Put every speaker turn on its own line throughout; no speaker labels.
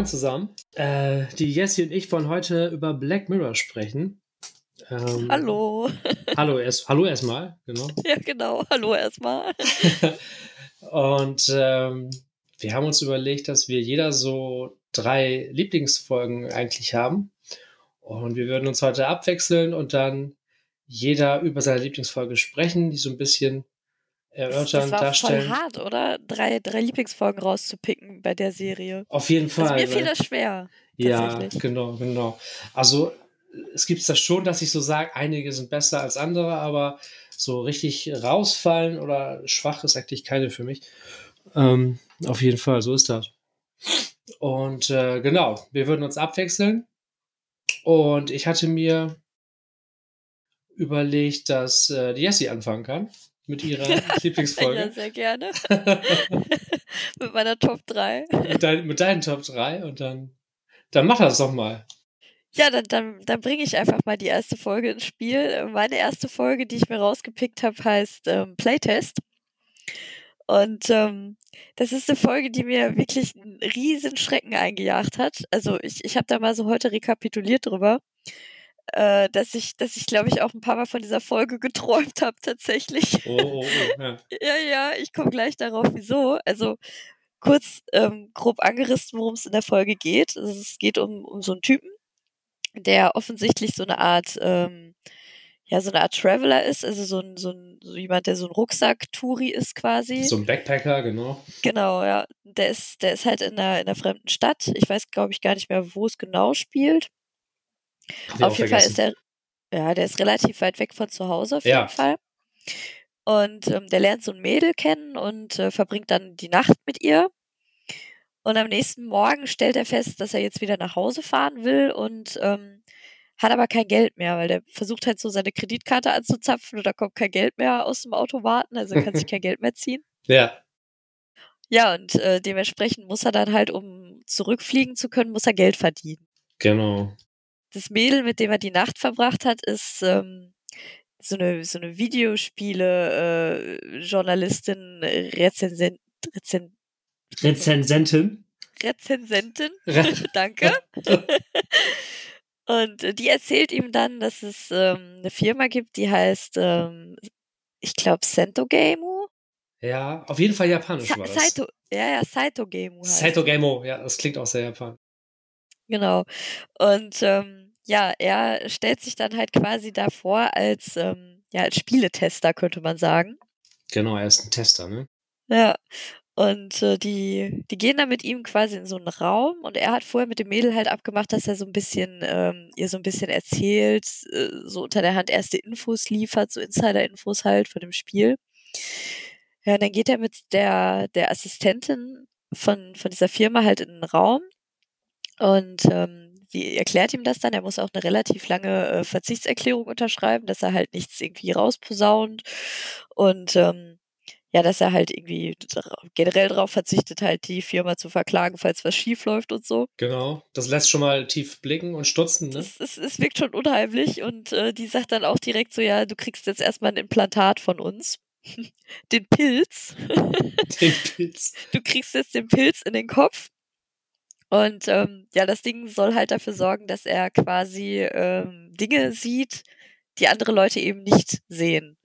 moin zusammen. Äh, die Jessie und ich wollen heute über Black Mirror sprechen.
Ähm, hallo.
Hallo, erst, hallo erstmal, genau.
Ja, genau. Hallo erstmal.
und ähm, wir haben uns überlegt, dass wir jeder so drei Lieblingsfolgen eigentlich haben. Und wir würden uns heute abwechseln und dann jeder über seine Lieblingsfolge sprechen, die so ein bisschen erörtern,
das war
darstellen.
voll hart, oder? Drei, drei Lieblingsfolgen rauszupicken bei der Serie.
Auf jeden Fall.
Also mir fiel das schwer.
Ja, genau, genau. Also es gibt das schon, dass ich so sage, einige sind besser als andere, aber so richtig rausfallen oder schwach ist eigentlich keine für mich. Ähm, auf jeden Fall, so ist das. Und äh, genau, wir würden uns abwechseln. Und ich hatte mir überlegt, dass äh, die Jessie anfangen kann mit ihrer Lieblingsfolge.
Ja, sehr gerne. mit meiner Top 3.
mit, dein, mit deinen Top 3 und dann, dann mach das doch mal.
Ja, dann, dann, dann bringe ich einfach mal die erste Folge ins Spiel. Meine erste Folge, die ich mir rausgepickt habe, heißt ähm, Playtest. Und ähm, das ist eine Folge, die mir wirklich einen riesen Schrecken eingejagt hat. Also ich, ich habe da mal so heute rekapituliert drüber, äh, dass ich, dass ich glaube ich auch ein paar Mal von dieser Folge geträumt habe tatsächlich.
Oh, oh, oh, ja.
ja, ja, ich komme gleich darauf, wieso. Also kurz ähm, grob angerissen, worum es in der Folge geht. Also, es geht um, um so einen Typen, der offensichtlich so eine Art, ähm, ja, so eine Art Traveler ist, also so ein, so ein, so jemand, der so ein Rucksack-Touri ist quasi.
So ein Backpacker, genau.
Genau, ja. Der ist, der ist halt in einer, in einer fremden Stadt. Ich weiß, glaube ich, gar nicht mehr, wo es genau spielt. Auf jeden Fall ist er, ja, der ist relativ weit weg von zu Hause, auf ja. jeden Fall. Und ähm, der lernt so ein Mädel kennen und äh, verbringt dann die Nacht mit ihr. Und am nächsten Morgen stellt er fest, dass er jetzt wieder nach Hause fahren will und ähm, hat aber kein Geld mehr, weil der versucht halt so seine Kreditkarte anzuzapfen und da kommt kein Geld mehr aus dem Automaten, also kann sich kein Geld mehr ziehen.
Ja.
Ja, und äh, dementsprechend muss er dann halt, um zurückfliegen zu können, muss er Geld verdienen.
Genau.
Das Mädel, mit dem er die Nacht verbracht hat, ist ähm, so eine, so eine Videospiele-Journalistin, äh, Rezensent, Rezen,
Rezensentin.
Rezensentin, danke. Und die erzählt ihm dann, dass es ähm, eine Firma gibt, die heißt, ähm, ich glaube, Sentogemu.
Ja, auf jeden Fall japanisch Sa war das.
Saito, ja, ja, Saito Gemu.
Saito Gemu, ja, das klingt auch sehr japanisch.
Genau. Und ähm, ja, er stellt sich dann halt quasi davor als, ähm, ja, als Spieletester, könnte man sagen.
Genau, er ist ein Tester, ne?
Ja. Und äh, die, die gehen dann mit ihm quasi in so einen Raum und er hat vorher mit dem Mädel halt abgemacht, dass er so ein bisschen, ähm, ihr so ein bisschen erzählt, äh, so unter der Hand erste Infos liefert, so Insider-Infos halt von dem Spiel. Ja, und dann geht er mit der, der Assistentin von, von dieser Firma halt in den Raum und ähm, die erklärt ihm das dann. Er muss auch eine relativ lange äh, Verzichtserklärung unterschreiben, dass er halt nichts irgendwie rausposaunt und ähm, ja, dass er halt irgendwie generell darauf verzichtet, halt die Firma zu verklagen, falls was schief läuft und so.
Genau, das lässt schon mal tief blicken und stutzen, ne?
Es, es, es wirkt schon unheimlich und äh, die sagt dann auch direkt so, ja, du kriegst jetzt erstmal ein Implantat von uns. den Pilz.
den Pilz.
Du kriegst jetzt den Pilz in den Kopf. Und ähm, ja, das Ding soll halt dafür sorgen, dass er quasi ähm, Dinge sieht, die andere Leute eben nicht sehen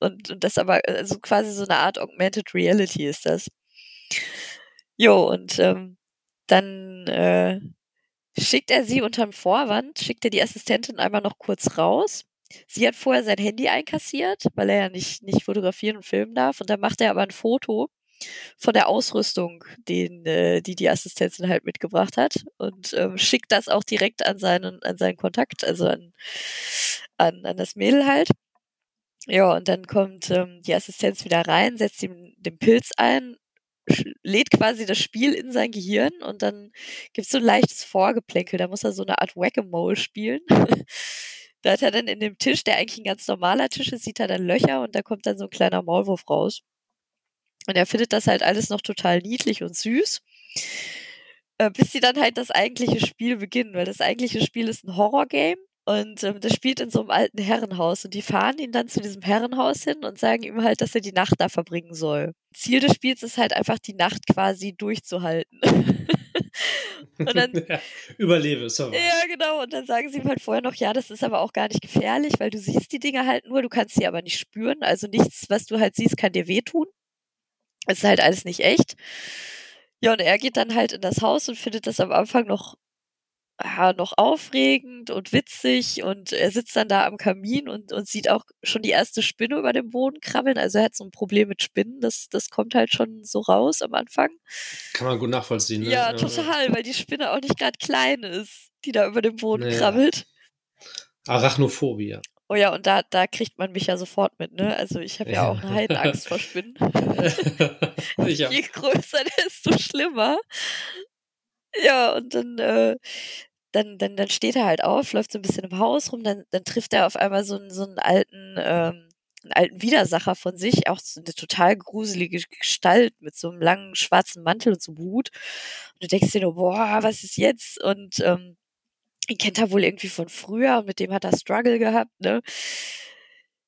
und, und das aber, also quasi so eine Art Augmented Reality ist das. Jo, und ähm, dann äh, schickt er sie unterm Vorwand, schickt er die Assistentin einmal noch kurz raus. Sie hat vorher sein Handy einkassiert, weil er ja nicht, nicht fotografieren und filmen darf. Und dann macht er aber ein Foto von der Ausrüstung, den, äh, die die Assistentin halt mitgebracht hat und ähm, schickt das auch direkt an seinen, an seinen Kontakt, also an, an, an das Mädel halt. Ja, und dann kommt ähm, die Assistenz wieder rein, setzt ihm den Pilz ein, lädt quasi das Spiel in sein Gehirn und dann gibt es so ein leichtes Vorgeplänkel. Da muss er so eine Art Whack-a-Mole spielen. da hat er dann in dem Tisch, der eigentlich ein ganz normaler Tisch ist, sieht er dann Löcher und da kommt dann so ein kleiner Maulwurf raus. Und er findet das halt alles noch total niedlich und süß. Äh, bis sie dann halt das eigentliche Spiel beginnen, weil das eigentliche Spiel ist ein Horror-Game und ähm, das spielt in so einem alten Herrenhaus. Und die fahren ihn dann zu diesem Herrenhaus hin und sagen ihm halt, dass er die Nacht da verbringen soll. Ziel des Spiels ist halt einfach, die Nacht quasi durchzuhalten. Und dann,
ja, überlebe, so.
Ja, genau. Und dann sagen sie ihm halt vorher noch, ja, das ist aber auch gar nicht gefährlich, weil du siehst die Dinge halt nur, du kannst sie aber nicht spüren. Also nichts, was du halt siehst, kann dir wehtun. Es ist halt alles nicht echt. Ja, und er geht dann halt in das Haus und findet das am Anfang noch ja, noch aufregend und witzig und er sitzt dann da am Kamin und, und sieht auch schon die erste Spinne über dem Boden krabbeln. Also er hat so ein Problem mit Spinnen, das, das kommt halt schon so raus am Anfang.
Kann man gut nachvollziehen, ne?
Ja, total, weil die Spinne auch nicht gerade klein ist, die da über dem Boden naja. krabbelt.
Arachnophobie.
Oh ja, und da, da kriegt man mich ja sofort mit, ne? Also ich habe ja. ja. auch eine Heidenangst vor Spinnen. Je größer, desto schlimmer. Ja, und dann äh, dann, dann, dann steht er halt auf, läuft so ein bisschen im Haus rum, dann, dann trifft er auf einmal so einen, so einen alten, ähm, einen alten Widersacher von sich, auch so eine total gruselige Gestalt mit so einem langen schwarzen Mantel und so einem Hut. Und du denkst dir nur, boah, was ist jetzt? Und ähm, ihn kennt er wohl irgendwie von früher und mit dem hat er Struggle gehabt, ne?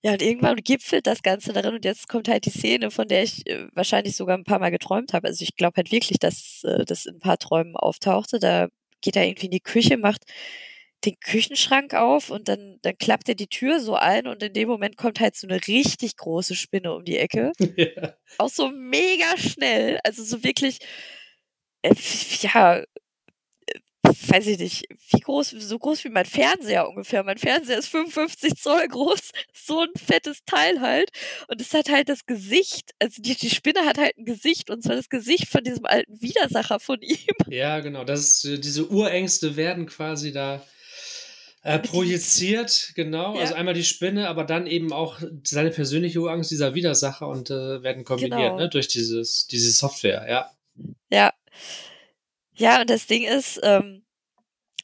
Ja, und irgendwann gipfelt das Ganze darin und jetzt kommt halt die Szene, von der ich äh, wahrscheinlich sogar ein paar Mal geträumt habe. Also ich glaube halt wirklich, dass äh, das in ein paar Träumen auftauchte. Da geht er irgendwie in die Küche, macht den Küchenschrank auf und dann, dann klappt er die Tür so ein und in dem Moment kommt halt so eine richtig große Spinne um die Ecke. Ja. Auch so mega schnell. Also so wirklich, äh, ja, weiß ich nicht, wie groß, so groß wie mein Fernseher ungefähr. Mein Fernseher ist 55 Zoll groß, so ein fettes Teil halt. Und es hat halt das Gesicht, also die, die Spinne hat halt ein Gesicht und zwar das Gesicht von diesem alten Widersacher von ihm.
Ja, genau. Das ist, äh, diese Urängste werden quasi da äh, projiziert, genau. Ja. Also einmal die Spinne, aber dann eben auch seine persönliche Urangst, dieser Widersacher und äh, werden kombiniert, genau. ne, durch dieses, diese Software, ja.
Ja. Ja, und das Ding ist, ähm,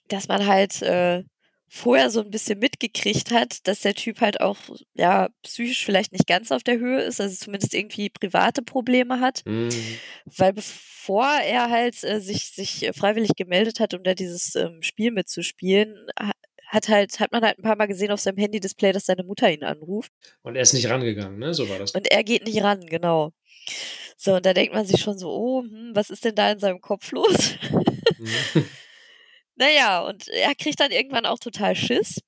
dass man halt äh, vorher so ein bisschen mitgekriegt hat, dass der Typ halt auch, ja, psychisch vielleicht nicht ganz auf der Höhe ist, also zumindest irgendwie private Probleme hat. Mhm. Weil bevor er halt äh, sich, sich freiwillig gemeldet hat, um da dieses ähm, Spiel mitzuspielen, hat halt, hat man halt ein paar Mal gesehen auf seinem Handy-Display, dass seine Mutter ihn anruft.
Und er ist nicht rangegangen, ne? So war das.
Und er geht nicht ran, genau. So, und da denkt man sich schon so, oh, hm, was ist denn da in seinem Kopf los? Mhm. naja, und er kriegt dann irgendwann auch total Schiss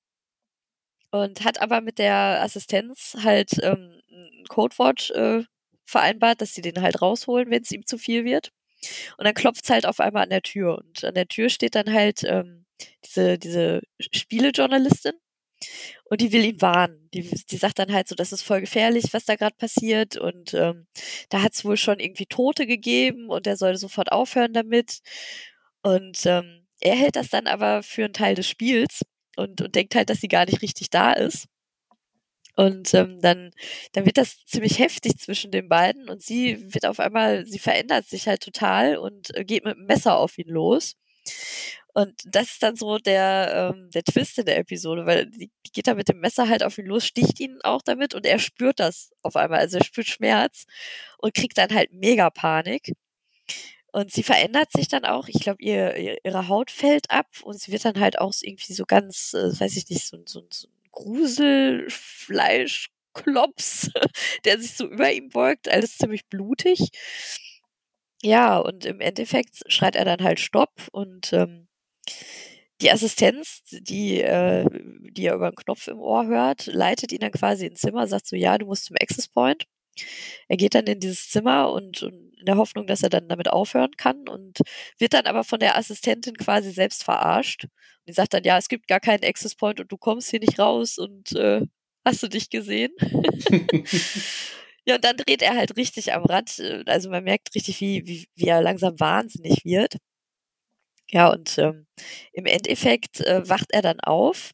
und hat aber mit der Assistenz halt ähm, ein Codewort äh, vereinbart, dass sie den halt rausholen, wenn es ihm zu viel wird. Und dann klopft es halt auf einmal an der Tür. Und an der Tür steht dann halt ähm, diese, diese Spielejournalistin und die will ihn warnen. Die, die sagt dann halt so, das ist voll gefährlich, was da gerade passiert. Und ähm, da hat es wohl schon irgendwie Tote gegeben und er soll sofort aufhören damit. Und ähm, er hält das dann aber für einen Teil des Spiels und, und denkt halt, dass sie gar nicht richtig da ist. Und ähm, dann, dann wird das ziemlich heftig zwischen den beiden und sie wird auf einmal, sie verändert sich halt total und äh, geht mit dem Messer auf ihn los. Und das ist dann so der, ähm, der Twist in der Episode, weil die, die geht da mit dem Messer halt auf ihn los, sticht ihn auch damit und er spürt das auf einmal. Also er spürt Schmerz und kriegt dann halt mega Panik. Und sie verändert sich dann auch. Ich glaube, ihr, ihre Haut fällt ab und sie wird dann halt auch irgendwie so ganz, äh, weiß ich nicht, so, so, so ein Gruselfleischklops, der sich so über ihm beugt. Alles ziemlich blutig. Ja, und im Endeffekt schreit er dann halt Stopp und ähm, die Assistenz, die, äh, die er über einen Knopf im Ohr hört, leitet ihn dann quasi ins Zimmer, sagt so, ja, du musst zum Access Point. Er geht dann in dieses Zimmer und, und in der Hoffnung, dass er dann damit aufhören kann und wird dann aber von der Assistentin quasi selbst verarscht. Und die sagt dann, ja, es gibt gar keinen Access Point und du kommst hier nicht raus und äh, hast du dich gesehen? ja, und dann dreht er halt richtig am Rad. Also man merkt richtig, wie, wie, wie er langsam wahnsinnig wird. Ja, und ähm, im Endeffekt äh, wacht er dann auf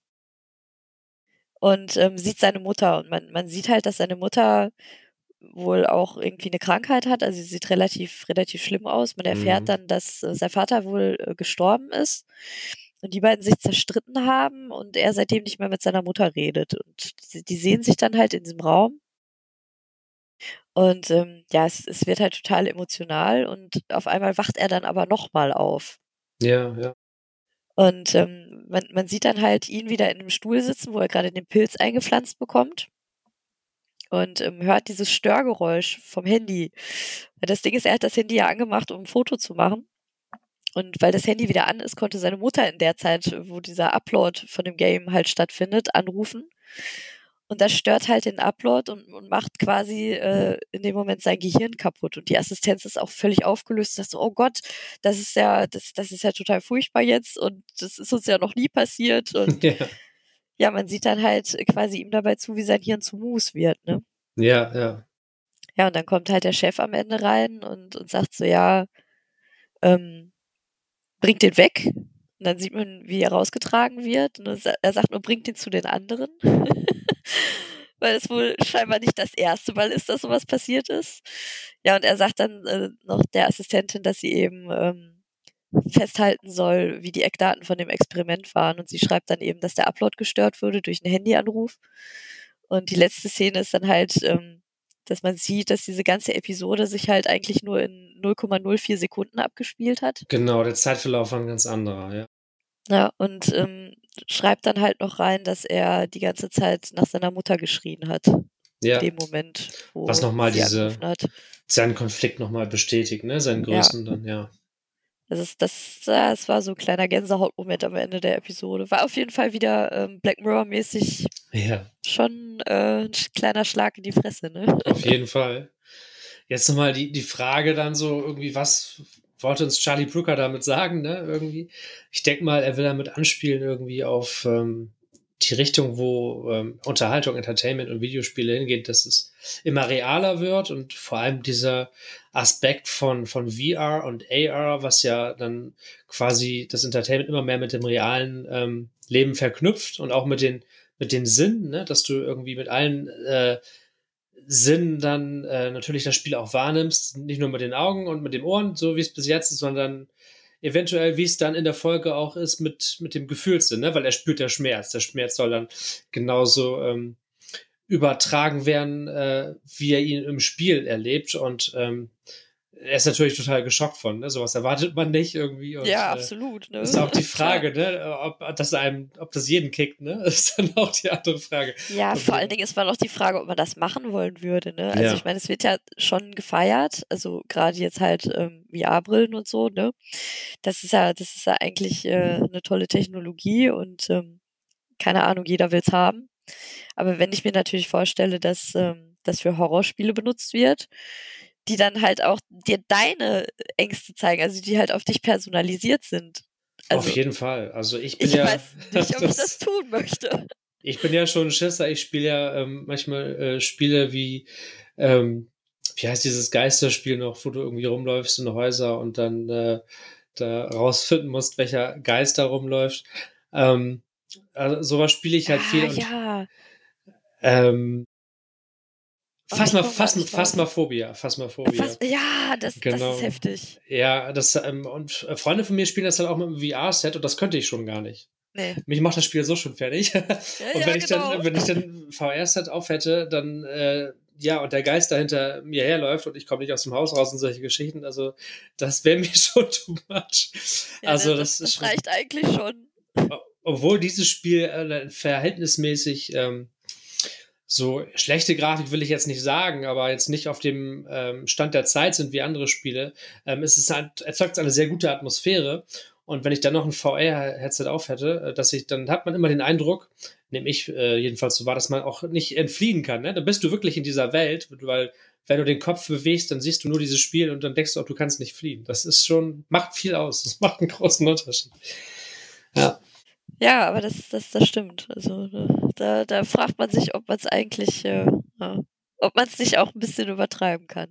und ähm, sieht seine Mutter. Und man, man sieht halt, dass seine Mutter wohl auch irgendwie eine Krankheit hat. Also sie sieht relativ, relativ schlimm aus. Man erfährt mhm. dann, dass äh, sein Vater wohl äh, gestorben ist und die beiden sich zerstritten haben und er seitdem nicht mehr mit seiner Mutter redet. Und die, die sehen sich dann halt in diesem Raum. Und ähm, ja, es, es wird halt total emotional und auf einmal wacht er dann aber nochmal auf.
Ja, ja.
Und ähm, man, man sieht dann halt ihn wieder in einem Stuhl sitzen, wo er gerade den Pilz eingepflanzt bekommt. Und ähm, hört dieses Störgeräusch vom Handy. Das Ding ist, er hat das Handy ja angemacht, um ein Foto zu machen. Und weil das Handy wieder an ist, konnte seine Mutter in der Zeit, wo dieser Upload von dem Game halt stattfindet, anrufen. Und das stört halt den Upload und, und macht quasi äh, in dem Moment sein Gehirn kaputt. Und die Assistenz ist auch völlig aufgelöst. Dass so, oh Gott, das ist ja, das, das ist ja total furchtbar jetzt und das ist uns ja noch nie passiert. Und ja, ja man sieht dann halt quasi ihm dabei zu, wie sein Hirn zu Mus wird, ne?
Ja, ja.
Ja, und dann kommt halt der Chef am Ende rein und, und sagt so, ja, ähm, bringt den weg. Und dann sieht man, wie er rausgetragen wird. Und er sagt nur, bringt den zu den anderen. Weil es wohl scheinbar nicht das erste Mal ist, dass sowas passiert ist. Ja, und er sagt dann äh, noch der Assistentin, dass sie eben ähm, festhalten soll, wie die Eckdaten von dem Experiment waren. Und sie schreibt dann eben, dass der Upload gestört wurde durch einen Handyanruf. Und die letzte Szene ist dann halt, ähm, dass man sieht, dass diese ganze Episode sich halt eigentlich nur in 0,04 Sekunden abgespielt hat.
Genau, der Zeitverlauf war ein ganz anderer, ja.
Ja, und ähm, schreibt dann halt noch rein, dass er die ganze Zeit nach seiner Mutter geschrien hat. Ja. In dem Moment,
wo Was nochmal diese, seinen Konflikt nochmal bestätigt, ne? Seinen größten ja. dann, ja.
Das, ist, das, das war so ein kleiner Gänsehautmoment am Ende der Episode. War auf jeden Fall wieder ähm, Black Mirror-mäßig
ja.
schon äh, ein kleiner Schlag in die Fresse, ne?
Auf jeden Fall. Jetzt nochmal die, die Frage dann so irgendwie, was wollte uns Charlie Brooker damit sagen, ne? Irgendwie. Ich denke mal, er will damit anspielen irgendwie auf ähm, die Richtung, wo ähm, Unterhaltung, Entertainment und Videospiele hingehen, dass es immer realer wird und vor allem dieser Aspekt von, von VR und AR, was ja dann quasi das Entertainment immer mehr mit dem realen ähm, Leben verknüpft und auch mit den, mit den Sinnen, ne? dass du irgendwie mit allen äh, Sinnen dann äh, natürlich das Spiel auch wahrnimmst, nicht nur mit den Augen und mit den Ohren, so wie es bis jetzt ist, sondern eventuell, wie es dann in der Folge auch ist mit, mit dem Gefühlssinn, ne? weil er spürt der Schmerz. Der Schmerz soll dann genauso ähm, übertragen werden, äh, wie er ihn im Spiel erlebt. Und ähm, er ist natürlich total geschockt von, ne? Sowas erwartet man nicht irgendwie. Und,
ja, äh, absolut.
Ne? Ist auch die Frage, ne? ob das einem, ob das jeden kickt, ne? Ist dann auch die andere Frage.
Ja, und, vor allen Dingen ist man auch die Frage, ob man das machen wollen würde, ne? Also ja. ich meine, es wird ja schon gefeiert, also gerade jetzt halt ähm, VR-Brillen und so, ne? Das ist ja, das ist ja eigentlich äh, eine tolle Technologie und ähm, keine Ahnung, jeder will es haben. Aber wenn ich mir natürlich vorstelle, dass ähm, das für Horrorspiele benutzt wird, die dann halt auch dir deine Ängste zeigen, also die halt auf dich personalisiert sind.
Also, auf jeden Fall. Also ich bin
ich
ja.
Ich weiß nicht, ob das, ich das tun möchte.
Ich bin ja schon ein Schisser. Ich spiele ja ähm, manchmal äh, Spiele wie, ähm, wie heißt dieses Geisterspiel noch, wo du irgendwie rumläufst in Häuser und dann äh, da rausfinden musst, welcher Geist da rumläuft. Ähm, also sowas spiele ich halt ah, viel. Und,
ja.
Ähm, Phasma, Phasma, Phasmaphobia, Phasmaphobia. Phas
ja, das, genau. das ist heftig.
Ja, das, ähm, und Freunde von mir spielen das halt auch mit einem VR-Set und das könnte ich schon gar nicht.
Nee.
Mich macht das Spiel so schon fertig. Ja, und wenn
ja,
ich
genau.
dann, wenn ich dann VR-Set auf hätte, dann, äh, ja, und der Geist dahinter mir herläuft und ich komme nicht aus dem Haus raus und solche Geschichten, also das wäre mir schon too much.
Ja, also das, das, das reicht eigentlich schon.
Obwohl dieses Spiel äh, verhältnismäßig ähm, so schlechte Grafik will ich jetzt nicht sagen, aber jetzt nicht auf dem ähm, Stand der Zeit sind wie andere Spiele. Ähm, es ist halt, erzeugt eine sehr gute Atmosphäre. Und wenn ich dann noch ein VR-Headset auf hätte, äh, dass ich, dann hat man immer den Eindruck, nehme ich äh, jedenfalls so wahr, dass man auch nicht entfliehen kann. Ne? Dann bist du wirklich in dieser Welt, weil wenn du den Kopf bewegst, dann siehst du nur dieses Spiel und dann denkst du auch, du kannst nicht fliehen. Das ist schon, macht viel aus. Das macht einen großen Unterschied. Ja.
Ja, aber das, das, das stimmt. Also ne, da, da fragt man sich, ob man es eigentlich, äh, ob man es nicht auch ein bisschen übertreiben kann.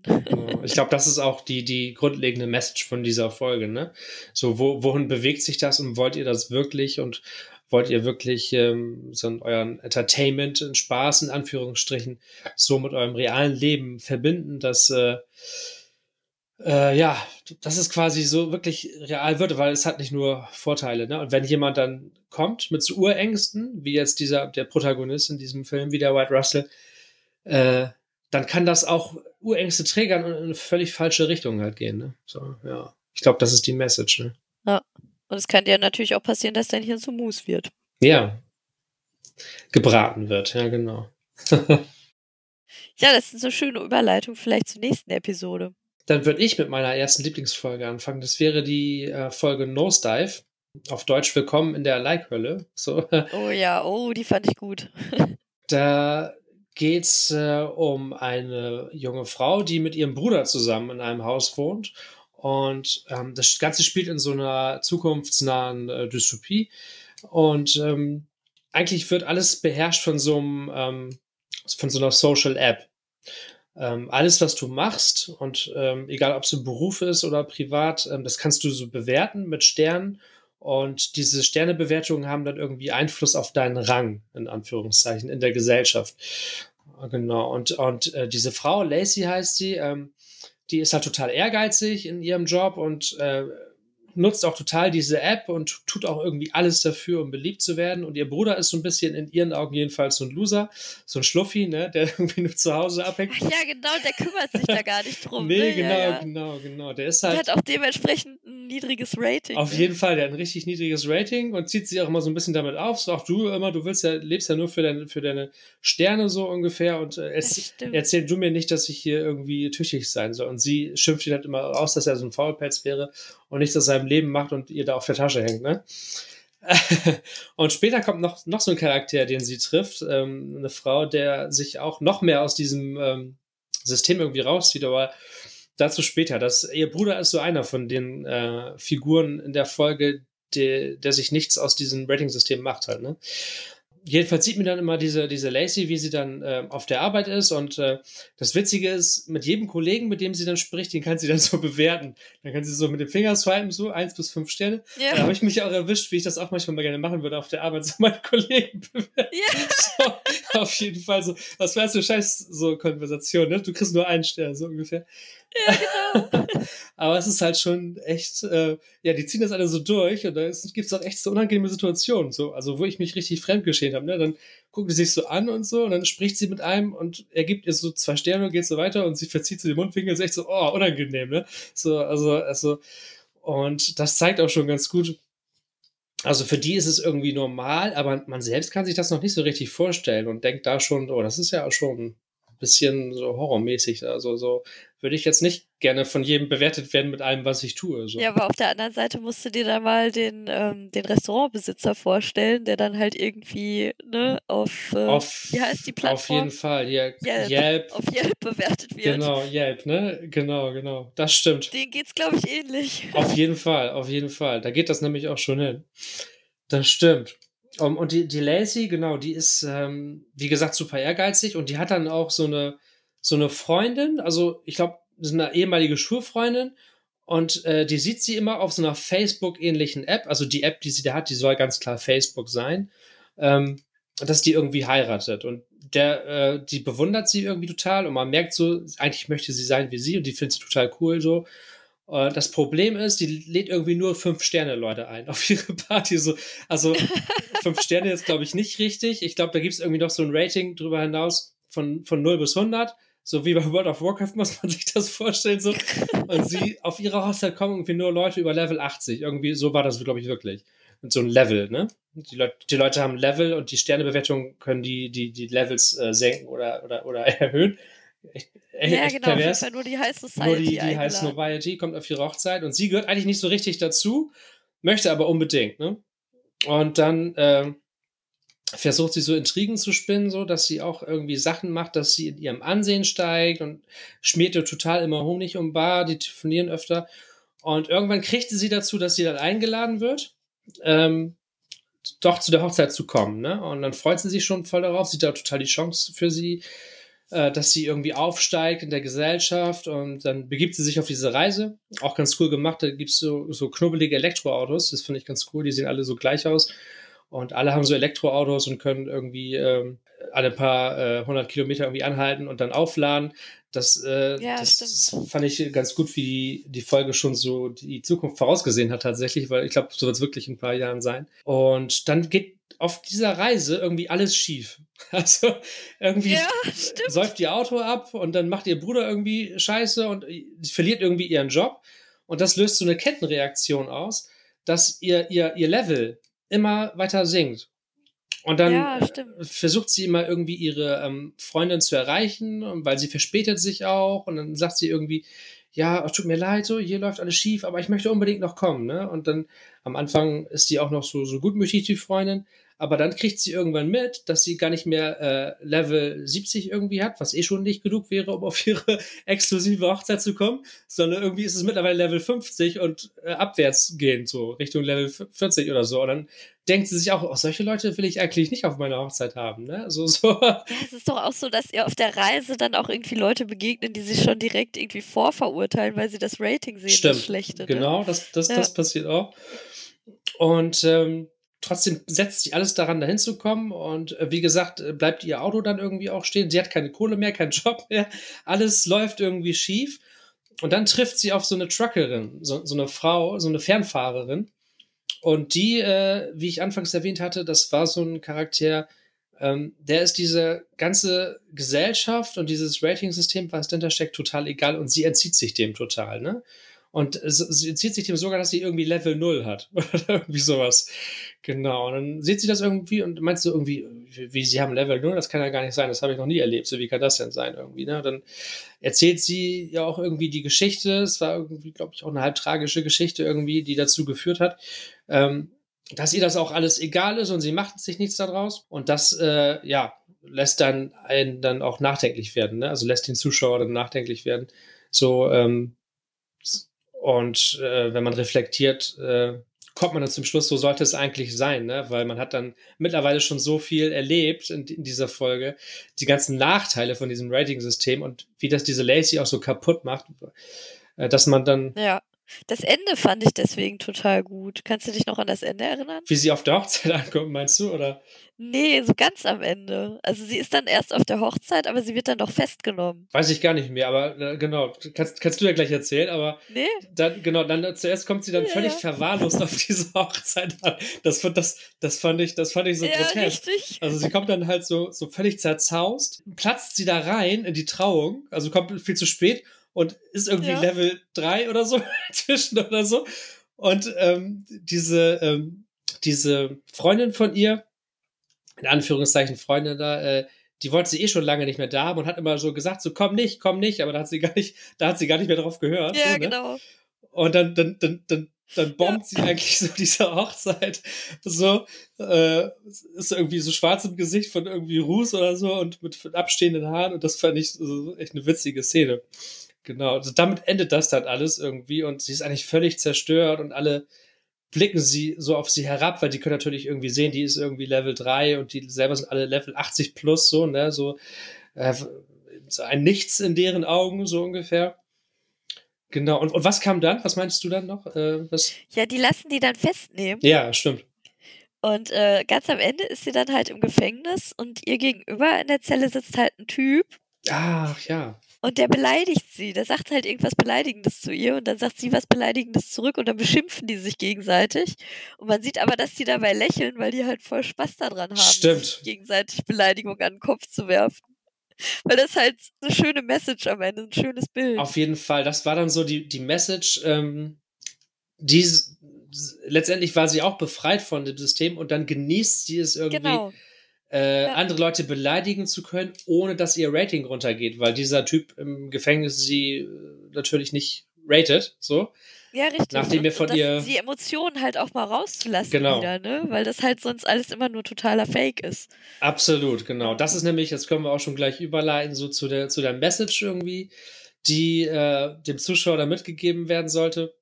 Ich glaube, das ist auch die, die grundlegende Message von dieser Folge. Ne? So, wo, wohin bewegt sich das und wollt ihr das wirklich und wollt ihr wirklich ähm, so euren Entertainment, in Spaß in Anführungsstrichen, so mit eurem realen Leben verbinden, dass äh, äh, ja, dass es quasi so wirklich real wird, weil es hat nicht nur Vorteile. Ne? Und wenn jemand dann kommt mit so Urängsten, wie jetzt dieser, der Protagonist in diesem Film, wie der White Russell, äh, dann kann das auch Urängste triggern und in eine völlig falsche Richtung halt gehen. Ne? So, ja. Ich glaube, das ist die Message. Ne?
Ja. Und es kann dir natürlich auch passieren, dass dein Hirn zu Mus wird.
Ja. Gebraten wird, ja, genau.
ja, das ist eine schöne Überleitung vielleicht zur nächsten Episode.
Dann würde ich mit meiner ersten Lieblingsfolge anfangen. Das wäre die äh, Folge Nosedive. Auf Deutsch Willkommen in der Like-Hölle. So.
Oh ja, oh, die fand ich gut.
da geht es äh, um eine junge Frau, die mit ihrem Bruder zusammen in einem Haus wohnt. Und ähm, das Ganze spielt in so einer zukunftsnahen äh, Dystopie. Und ähm, eigentlich wird alles beherrscht von so einem, ähm, von so einer Social App. Ähm, alles, was du machst und ähm, egal, ob es ein Beruf ist oder privat, ähm, das kannst du so bewerten mit Sternen und diese Sternebewertungen haben dann irgendwie Einfluss auf deinen Rang, in Anführungszeichen, in der Gesellschaft. Genau. Und, und äh, diese Frau, Lacey heißt sie, ähm, die ist halt total ehrgeizig in ihrem Job und äh, nutzt auch total diese App und tut auch irgendwie alles dafür, um beliebt zu werden. Und ihr Bruder ist so ein bisschen in ihren Augen jedenfalls so ein Loser, so ein Schluffi, ne, der irgendwie nur zu Hause abhängt.
Ach ja, genau, der kümmert sich da gar nicht drum.
nee,
ne?
genau,
ja, ja.
genau, genau. Der ist halt.
Der hat auch dementsprechend ein niedriges Rating.
Auf
ne?
jeden Fall, der hat ein richtig niedriges Rating und zieht sich auch immer so ein bisschen damit auf. So auch du immer, du willst ja, lebst ja nur für deine, für deine Sterne so ungefähr und äh, erzähl du mir nicht, dass ich hier irgendwie tüchtig sein soll. Und sie schimpft ihn halt immer aus, dass er so ein Faulpelz wäre und nichts aus seinem Leben macht und ihr da auf der Tasche hängt, ne? und später kommt noch, noch so ein Charakter, den sie trifft, ähm, eine Frau, der sich auch noch mehr aus diesem ähm, System irgendwie rauszieht, aber dazu später. Das, ihr Bruder ist so einer von den äh, Figuren in der Folge, der, der sich nichts aus diesem Rating-System macht halt, ne? Jedenfalls sieht man dann immer diese, diese Lacey, wie sie dann äh, auf der Arbeit ist. Und äh, das Witzige ist, mit jedem Kollegen, mit dem sie dann spricht, den kann sie dann so bewerten. Dann kann sie so mit dem Finger swipen, so eins bis fünf Sterne. Da
Ja.
habe ich mich auch erwischt, wie ich das auch manchmal mal gerne machen würde auf der Arbeit, so meine Kollegen bewerten.
Ja.
So, auf jeden Fall so. Was wär's für scheiß so Konversation, ne? Du kriegst nur einen Stern, so ungefähr.
Genau.
Aber es ist halt schon echt, äh, ja, die ziehen das alle so durch und da gibt es auch echt so unangenehme Situationen, so, also wo ich mich richtig fremdgeschämt habe, ne? Dann guckt sie sich so an und so und dann spricht sie mit einem und er gibt ihr so zwei Sterne und geht so weiter und sie verzieht so die Mundwinkel, ist echt so, oh, unangenehm, ne? So, also, also, und das zeigt auch schon ganz gut, also für die ist es irgendwie normal, aber man selbst kann sich das noch nicht so richtig vorstellen und denkt da schon, oh, das ist ja schon ein bisschen so horrormäßig. Also so würde ich jetzt nicht gerne von jedem bewertet werden mit allem, was ich tue. So.
Ja, aber auf der anderen Seite musst du dir dann mal den, ähm, den Restaurantbesitzer vorstellen, der dann halt irgendwie, ne, auf, äh,
auf,
wie heißt die
auf
Plattform?
jeden Fall. Hier,
Yelp.
Yelp.
auf Yelp bewertet wird.
Genau, Yelp, ne? Genau, genau. Das stimmt.
Den geht's, glaube ich, ähnlich.
Auf jeden Fall, auf jeden Fall. Da geht das nämlich auch schon hin. Das stimmt. Um, und die, die Lacey, genau, die ist, ähm, wie gesagt, super ehrgeizig und die hat dann auch so eine, so eine Freundin, also ich glaube, eine ehemalige Schulfreundin und äh, die sieht sie immer auf so einer Facebook-ähnlichen App, also die App, die sie da hat, die soll ganz klar Facebook sein, ähm, dass die irgendwie heiratet und der, äh, die bewundert sie irgendwie total und man merkt so, eigentlich möchte sie sein wie sie und die findet sie total cool so das Problem ist, die lädt irgendwie nur fünf Sterne Leute ein auf ihre Party. So, also fünf Sterne ist, glaube ich, nicht richtig. Ich glaube, da gibt es irgendwie noch so ein Rating drüber hinaus von, von 0 bis 100. So wie bei World of Warcraft muss man sich das vorstellen. So. Und sie, auf ihrer Hochzeit kommen irgendwie nur Leute über Level 80. Irgendwie, so war das, glaube ich, wirklich. Und so ein Level, ne? Die, Leut, die Leute haben Level und die Sternebewertung können die, die, die Levels äh, senken oder, oder, oder erhöhen. Echt, echt,
ja,
echt
genau, auf jeden
pervers
Fall nur die High Society
nur die, die heißt Nobiety, kommt auf ihre Hochzeit und sie gehört eigentlich nicht so richtig dazu, möchte aber unbedingt, ne? Und dann ähm, versucht sie so Intrigen zu spinnen, so dass sie auch irgendwie Sachen macht, dass sie in ihrem Ansehen steigt und schmiert ihr total immer Honig um Bar, die telefonieren öfter. Und irgendwann kriegt sie dazu, dass sie dann eingeladen wird, ähm, doch zu der Hochzeit zu kommen, ne? Und dann freut sie sich schon voll darauf, sieht da total die Chance für sie, äh, dass sie irgendwie aufsteigt in der Gesellschaft und dann begibt sie sich auf diese Reise. Auch ganz cool gemacht, da gibt es so, so knubbelige Elektroautos, das finde ich ganz cool, die sehen alle so gleich aus. Und alle haben so Elektroautos und können irgendwie ähm, alle paar äh, hundert Kilometer irgendwie anhalten und dann aufladen. Das, äh,
Ja,
das
stimmt.
fand ich ganz gut, wie die, die Folge schon so die Zukunft vorausgesehen hat tatsächlich, weil ich glaube, so wird es wirklich in ein paar Jahren sein. Und dann geht auf dieser Reise irgendwie alles schief. Also irgendwie
Ja,
säuft ihr Auto ab und dann macht ihr Bruder irgendwie Scheiße und sie verliert irgendwie ihren Job. Und das löst so eine Kettenreaktion aus, dass ihr, ihr, ihr Level immer weiter sinkt. Und dann
Ja,
äh, versucht sie immer irgendwie ihre ähm, Freundin zu erreichen, weil sie verspätet sich auch. Und dann sagt sie irgendwie, ja, tut mir leid, so, hier läuft alles schief, aber ich möchte unbedingt noch kommen, ne? Und dann am Anfang ist sie auch noch so, so gutmütig, die Freundin, aber dann kriegt sie irgendwann mit, dass sie gar nicht mehr äh, Level 70 irgendwie hat, was eh schon nicht genug wäre, um auf ihre exklusive Hochzeit zu kommen, sondern irgendwie ist es mittlerweile Level 50 und äh, abwärts gehen, so Richtung Level 40 oder so. Und dann denkt sie sich auch, oh, solche Leute will ich eigentlich nicht auf meiner Hochzeit haben, ne? So, so.
Ja, es ist doch auch so, dass ihr auf der Reise dann auch irgendwie Leute begegnen, die sich schon direkt irgendwie vorverurteilen, weil sie das Rating sehen,
Stimmt.
das schlechte. Ne?
Genau, das, das,
Ja.
das passiert auch. Und ähm, trotzdem setzt sie alles daran, dahin zu kommen. Und äh, wie gesagt, äh, bleibt ihr Auto dann irgendwie auch stehen. Sie hat keine Kohle mehr, keinen Job mehr. Alles läuft irgendwie schief. Und dann trifft sie auf so eine Truckerin, so, so eine Frau, so eine Fernfahrerin. Und die, äh, wie ich anfangs erwähnt hatte, das war so ein Charakter, ähm, der ist diese ganze Gesellschaft und dieses Rating-System, was dahinter steckt, total egal und sie entzieht sich dem total, ne? Und sie entzieht sich dem sogar, dass sie irgendwie Level 0 hat. Oder irgendwie sowas. Genau. Und dann sieht sie das irgendwie und meinst du irgendwie, wie, wie sie haben Level 0? Das kann ja gar nicht sein. Das habe ich noch nie erlebt. So, wie kann das denn sein irgendwie, ne? Dann erzählt sie ja auch irgendwie die Geschichte. Es war irgendwie, glaube ich, auch eine halb tragische Geschichte irgendwie, die dazu geführt hat, ähm, dass ihr das auch alles egal ist und sie macht sich nichts daraus. Und das, äh, ja, lässt dann einen dann auch nachdenklich werden, ne? Also lässt den Zuschauer dann nachdenklich werden. So, ähm, und äh, wenn man reflektiert, äh, kommt man dann zum Schluss, so sollte es eigentlich sein, ne? weil man hat dann mittlerweile schon so viel erlebt in, in dieser Folge, die ganzen Nachteile von diesem Rating-System und wie das diese Lacey auch so kaputt macht, äh, dass man dann,
Ja. Das Ende fand ich deswegen total gut. Kannst du dich noch an das Ende erinnern?
wie sie auf der Hochzeit ankommt, meinst du? Oder?
Nee, so ganz am Ende. Also sie ist dann erst auf der Hochzeit, aber sie wird dann doch festgenommen.
Weiß ich gar nicht mehr, aber äh, genau, kannst, kannst du ja gleich erzählen, aber
Nee?
dann, genau, dann äh, zuerst kommt sie dann
Ja,
völlig
ja.
verwahrlost auf diese Hochzeit an. Das, das, das, fand ich, das fand ich so
ja,
grotesk.
richtig.
Also sie kommt dann halt so, so völlig zerzaust, platzt sie da rein in die Trauung, also kommt viel zu spät und ist irgendwie
Ja.
Level 3 oder so zwischen oder so. Und ähm, diese, ähm, diese Freundin von ihr, in Anführungszeichen Freundin da, äh, die wollte sie eh schon lange nicht mehr da haben und hat immer so gesagt, so komm nicht, komm nicht, aber da hat sie gar nicht, da hat sie gar nicht mehr drauf gehört.
Ja,
so, ne?
genau.
Und dann, dann, dann, dann, dann bombt sie eigentlich so diese Hochzeit. So, äh, ist irgendwie so schwarz im Gesicht von irgendwie Ruß oder so und mit abstehenden Haaren. Und das fand ich so echt eine witzige Szene. Genau. Also damit endet das dann alles irgendwie und sie ist eigentlich völlig zerstört und alle blicken sie so auf sie herab, weil die können natürlich irgendwie sehen, die ist irgendwie Level 3 und die selber sind alle Level 80 plus, so, ne, so, äh, so ein Nichts in deren Augen, so ungefähr. Genau. Und, und was kam dann? Was meinst du dann noch? Äh, was?
Ja, die lassen die dann festnehmen.
Ja, stimmt.
Und äh, ganz am Ende ist sie dann halt im Gefängnis und ihr gegenüber in der Zelle sitzt halt ein Typ
Ach ja.
Und der beleidigt sie. Der sagt halt irgendwas Beleidigendes zu ihr und dann sagt sie was Beleidigendes zurück und dann beschimpfen die sich gegenseitig. Und man sieht aber, dass die dabei lächeln, weil die halt voll Spaß daran haben,
Stimmt.
sich gegenseitig Beleidigung an den Kopf zu werfen. Weil das halt eine schöne Message am Ende, ein schönes Bild.
Auf jeden Fall. Das war dann so die, die Message, ähm, die letztendlich war sie auch befreit von dem System und dann genießt sie es irgendwie,
genau.
Äh,
Ja.
andere Leute beleidigen zu können, ohne dass ihr Rating runtergeht, weil dieser Typ im Gefängnis sie äh, natürlich nicht ratet, so.
Ja, richtig.
Nachdem wir von
und
ihr-
die Emotionen halt auch mal rauszulassen
Genau.
wieder, ne? Weil das halt sonst alles immer nur totaler Fake ist.
Absolut, genau. Das ist nämlich, das können wir auch schon gleich überleiten, so zu der, zu der Message irgendwie, die äh, dem Zuschauer da mitgegeben werden sollte.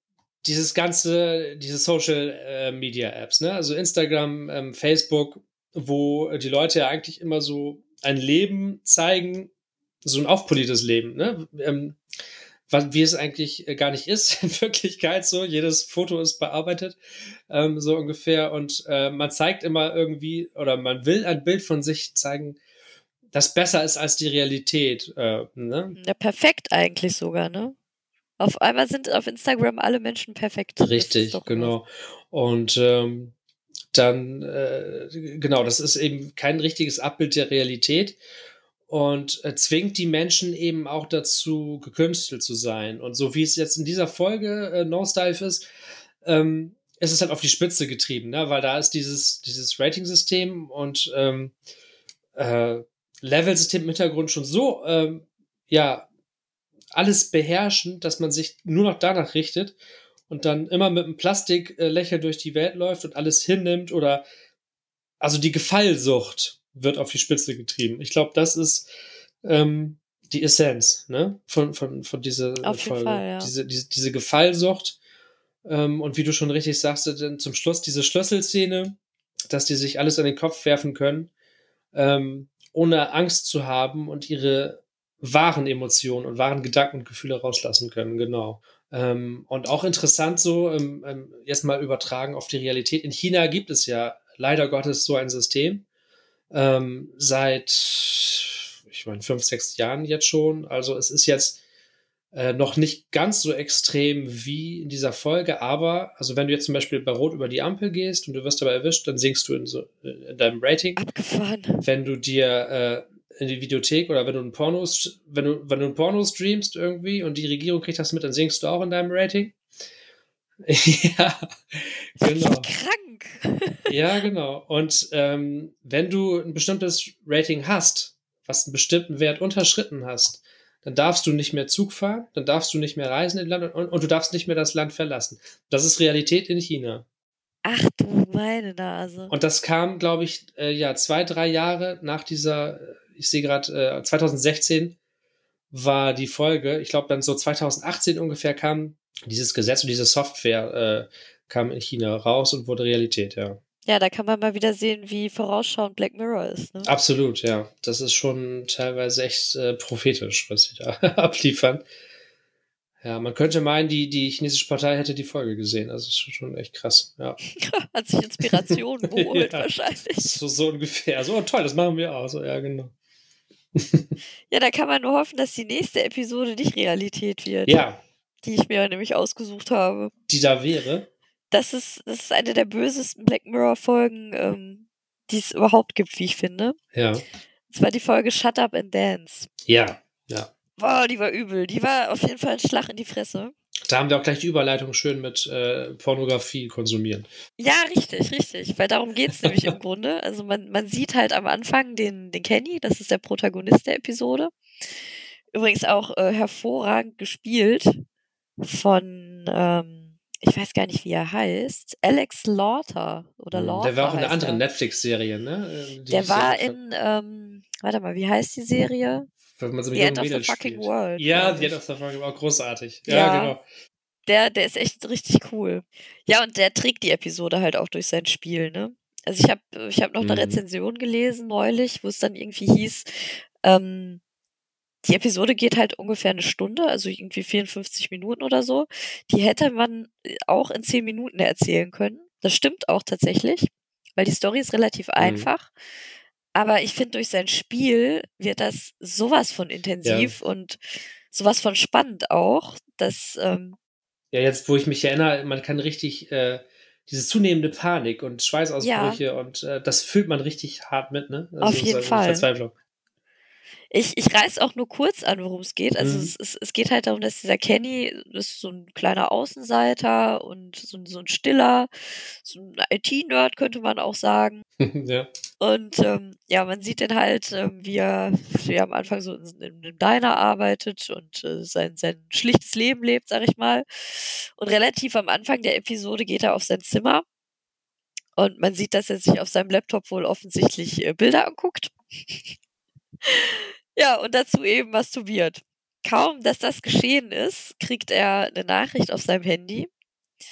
Dieses ganze, diese Social äh, Media Apps, ne? Also Instagram, ähm, Facebook, wo die Leute ja eigentlich immer so ein Leben zeigen, so ein aufpoliertes Leben, ne? Ähm, was, wie es eigentlich äh, gar nicht ist in Wirklichkeit so. Jedes Foto ist bearbeitet, ähm, so ungefähr. Und äh, man zeigt immer irgendwie, oder man will ein Bild von sich zeigen, das besser ist als die Realität. Äh, ne?
Ja, perfekt eigentlich sogar, ne? Auf einmal sind auf Instagram alle Menschen perfekt.
Richtig, genau. Und ähm, dann, äh, genau, das ist eben kein richtiges Abbild der Realität und äh, zwingt die Menschen eben auch dazu, gekünstelt zu sein. Und so wie es jetzt in dieser Folge äh, Nosedive ist, ähm, ist es halt auf die Spitze getrieben, ne? weil da ist dieses, dieses Rating-System und ähm, äh, Level-System im Hintergrund schon so, ähm, ja, alles beherrschen, dass man sich nur noch danach richtet und dann immer mit einem Plastiklächeln durch die Welt läuft und alles hinnimmt oder also die Gefallsucht wird auf die Spitze getrieben. Ich glaube, das ist ähm, die Essenz ne? von, von, von dieser
Auf
Folge.
Fall, ja.
diese, diese, diese Gefallsucht ähm, und wie du schon richtig sagst, dann zum Schluss diese Schlüsselszene, dass die sich alles an den Kopf werfen können, ähm, ohne Angst zu haben und ihre wahren Emotionen und wahren Gedanken und Gefühle rauslassen können, genau. Ähm, und auch interessant so, ähm, ähm, jetzt mal übertragen auf die Realität. In China gibt es ja leider Gottes so ein System. Ähm, seit, ich meine, fünf, sechs Jahren jetzt schon. Also es ist jetzt äh, noch nicht ganz so extrem wie in dieser Folge, aber also wenn du jetzt zum Beispiel bei Rot über die Ampel gehst und du wirst dabei erwischt, dann sinkst du in, so, äh, in deinem Rating.
Abgefahren.
Wenn du dir äh, in die Videothek oder wenn du ein Porno, wenn du, wenn du ein Porno streamst irgendwie und die Regierung kriegt das mit, dann sinkst du auch in deinem Rating. ja, genau.
Krank.
Ja, genau. Und ähm, wenn du ein bestimmtes Rating hast, was einen bestimmten Wert unterschritten hast, dann darfst du nicht mehr Zug fahren, dann darfst du nicht mehr reisen in Land und, und du darfst nicht mehr das Land verlassen. Das ist Realität in China.
Ach du meine Nase.
Und das kam, glaube ich, äh, ja, zwei, drei Jahre nach dieser, ich sehe gerade, äh, 2016 war die Folge, ich glaube dann so 2018 ungefähr kam dieses Gesetz und diese Software äh, kam in China raus und wurde Realität, ja.
Ja, da kann man mal wieder sehen, wie vorausschauend Black Mirror ist. Ne?
Absolut, ja. Das ist schon teilweise echt äh, prophetisch, was sie da abliefern. Ja, man könnte meinen, die, die chinesische Partei hätte die Folge gesehen. Also ist schon echt krass, ja.
Hat sich Inspiration geholt,
Ja.
wahrscheinlich.
So, so ungefähr. So, toll, das machen wir auch. So, ja, genau.
Ja, da kann man nur hoffen, dass die nächste Episode nicht Realität wird,
Ja,
die ich mir nämlich ausgesucht habe.
die da wäre.
Das ist, das ist eine der bösesten Black Mirror-Folgen, ähm, die es überhaupt gibt, wie ich finde.
Ja.
Es war die Folge Shut Up and Dance.
Ja, ja.
Boah, die war übel. Die war auf jeden Fall ein Schlag in die Fresse.
Da haben wir auch gleich die Überleitung schön mit äh, Pornografie konsumieren.
Ja, richtig, richtig. Weil darum geht's nämlich im Grunde. Also man, man sieht halt am Anfang den, den Kenny, das ist der Protagonist der Episode. Übrigens auch äh, hervorragend gespielt von, ähm, ich weiß gar nicht, wie er heißt, Alex Lauter oder Lauter.
Mhm. Der war auch in einer anderen
er.
Netflix-Serie, ne? Ähm, die
Der war in, ähm, warte mal, wie heißt die Serie?
Wenn man so mit
The End of the Fucking
spielt.
World.
Ja, The End of the Fucking World, großartig. Ja,
Ja.
genau.
Der, der ist echt richtig cool. Ja, und der trägt die Episode halt auch durch sein Spiel, ne? Also ich habe ich hab noch eine
Mhm.
Rezension gelesen neulich, wo es dann irgendwie hieß, ähm, die Episode geht halt ungefähr eine Stunde, also irgendwie 54 Minuten oder so. Die hätte man äh, auch in 10 Minuten erzählen können. Das stimmt auch tatsächlich, weil die Story ist relativ einfach. Aber ich finde, durch sein Spiel wird das sowas von intensiv und sowas von spannend auch, dass ähm,
Ja, jetzt, wo ich mich erinnere, man kann richtig äh, diese zunehmende Panik und Schweißausbrüche und äh, das fühlt man richtig hart mit, ne?
Auf jeden
so
Fall.
Verzweiflung.
Ich, ich reiß auch nur kurz an, worum es geht. Also
Mhm.
es, es, es geht halt darum, dass dieser Kenny das ist so ein kleiner Außenseiter und so, ein- so ein stiller, so ein IT-Nerd könnte man auch sagen.
ja.
Und ähm, ja, man sieht den halt, ähm, wie er wie er am Anfang so in, in einem Diner arbeitet und äh, sein, sein schlichtes Leben lebt, sag ich mal. Und relativ am Anfang der Episode geht er auf sein Zimmer und man sieht, dass er sich auf seinem Laptop wohl offensichtlich äh, Bilder anguckt. ja, und dazu eben masturbiert. Kaum, dass das geschehen ist, kriegt er eine Nachricht auf seinem Handy.